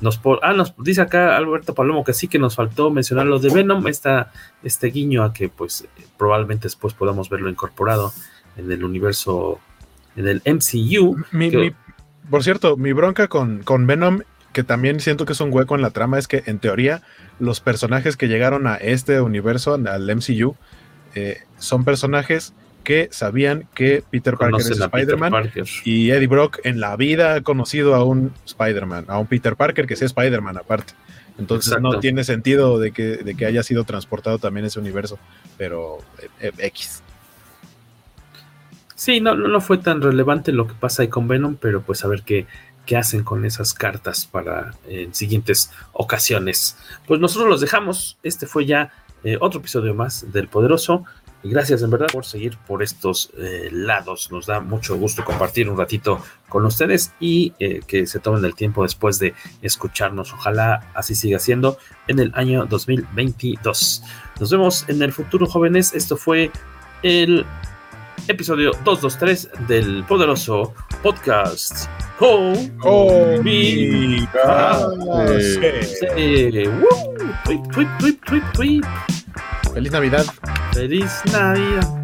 Nos, ah, nos dice acá Alberto Palomo que sí que nos faltó mencionar lo de Venom, esta, este guiño a que pues probablemente después podamos verlo incorporado en el universo, en el MCU. por cierto, mi bronca con, con Venom, que también siento que es un hueco en la trama, es que en teoría los personajes que llegaron a este universo, al MCU, eh, son personajes que sabían que Peter Parker es Spider-Man y Eddie Brock en la vida ha conocido a un Spider-Man, a un Peter Parker que sea Spider-Man aparte. Entonces no tiene sentido de que, de que haya sido transportado también ese universo, pero eh, eh, X. Sí, no, no, fue tan relevante lo que pasa ahí con Venom, pero pues a ver qué, qué hacen con esas cartas para en siguientes ocasiones. Pues nosotros los dejamos. Este fue ya eh, otro episodio más del Poderoso. Y gracias en verdad por seguir por estos eh, lados. Nos da mucho gusto compartir un ratito con ustedes y eh, que se tomen el tiempo después de escucharnos. Ojalá así siga siendo en el año 2022. Nos vemos en el futuro, jóvenes. Esto fue el episodio 223 del poderoso podcast. Feliz Navidad. Feliz Navidad.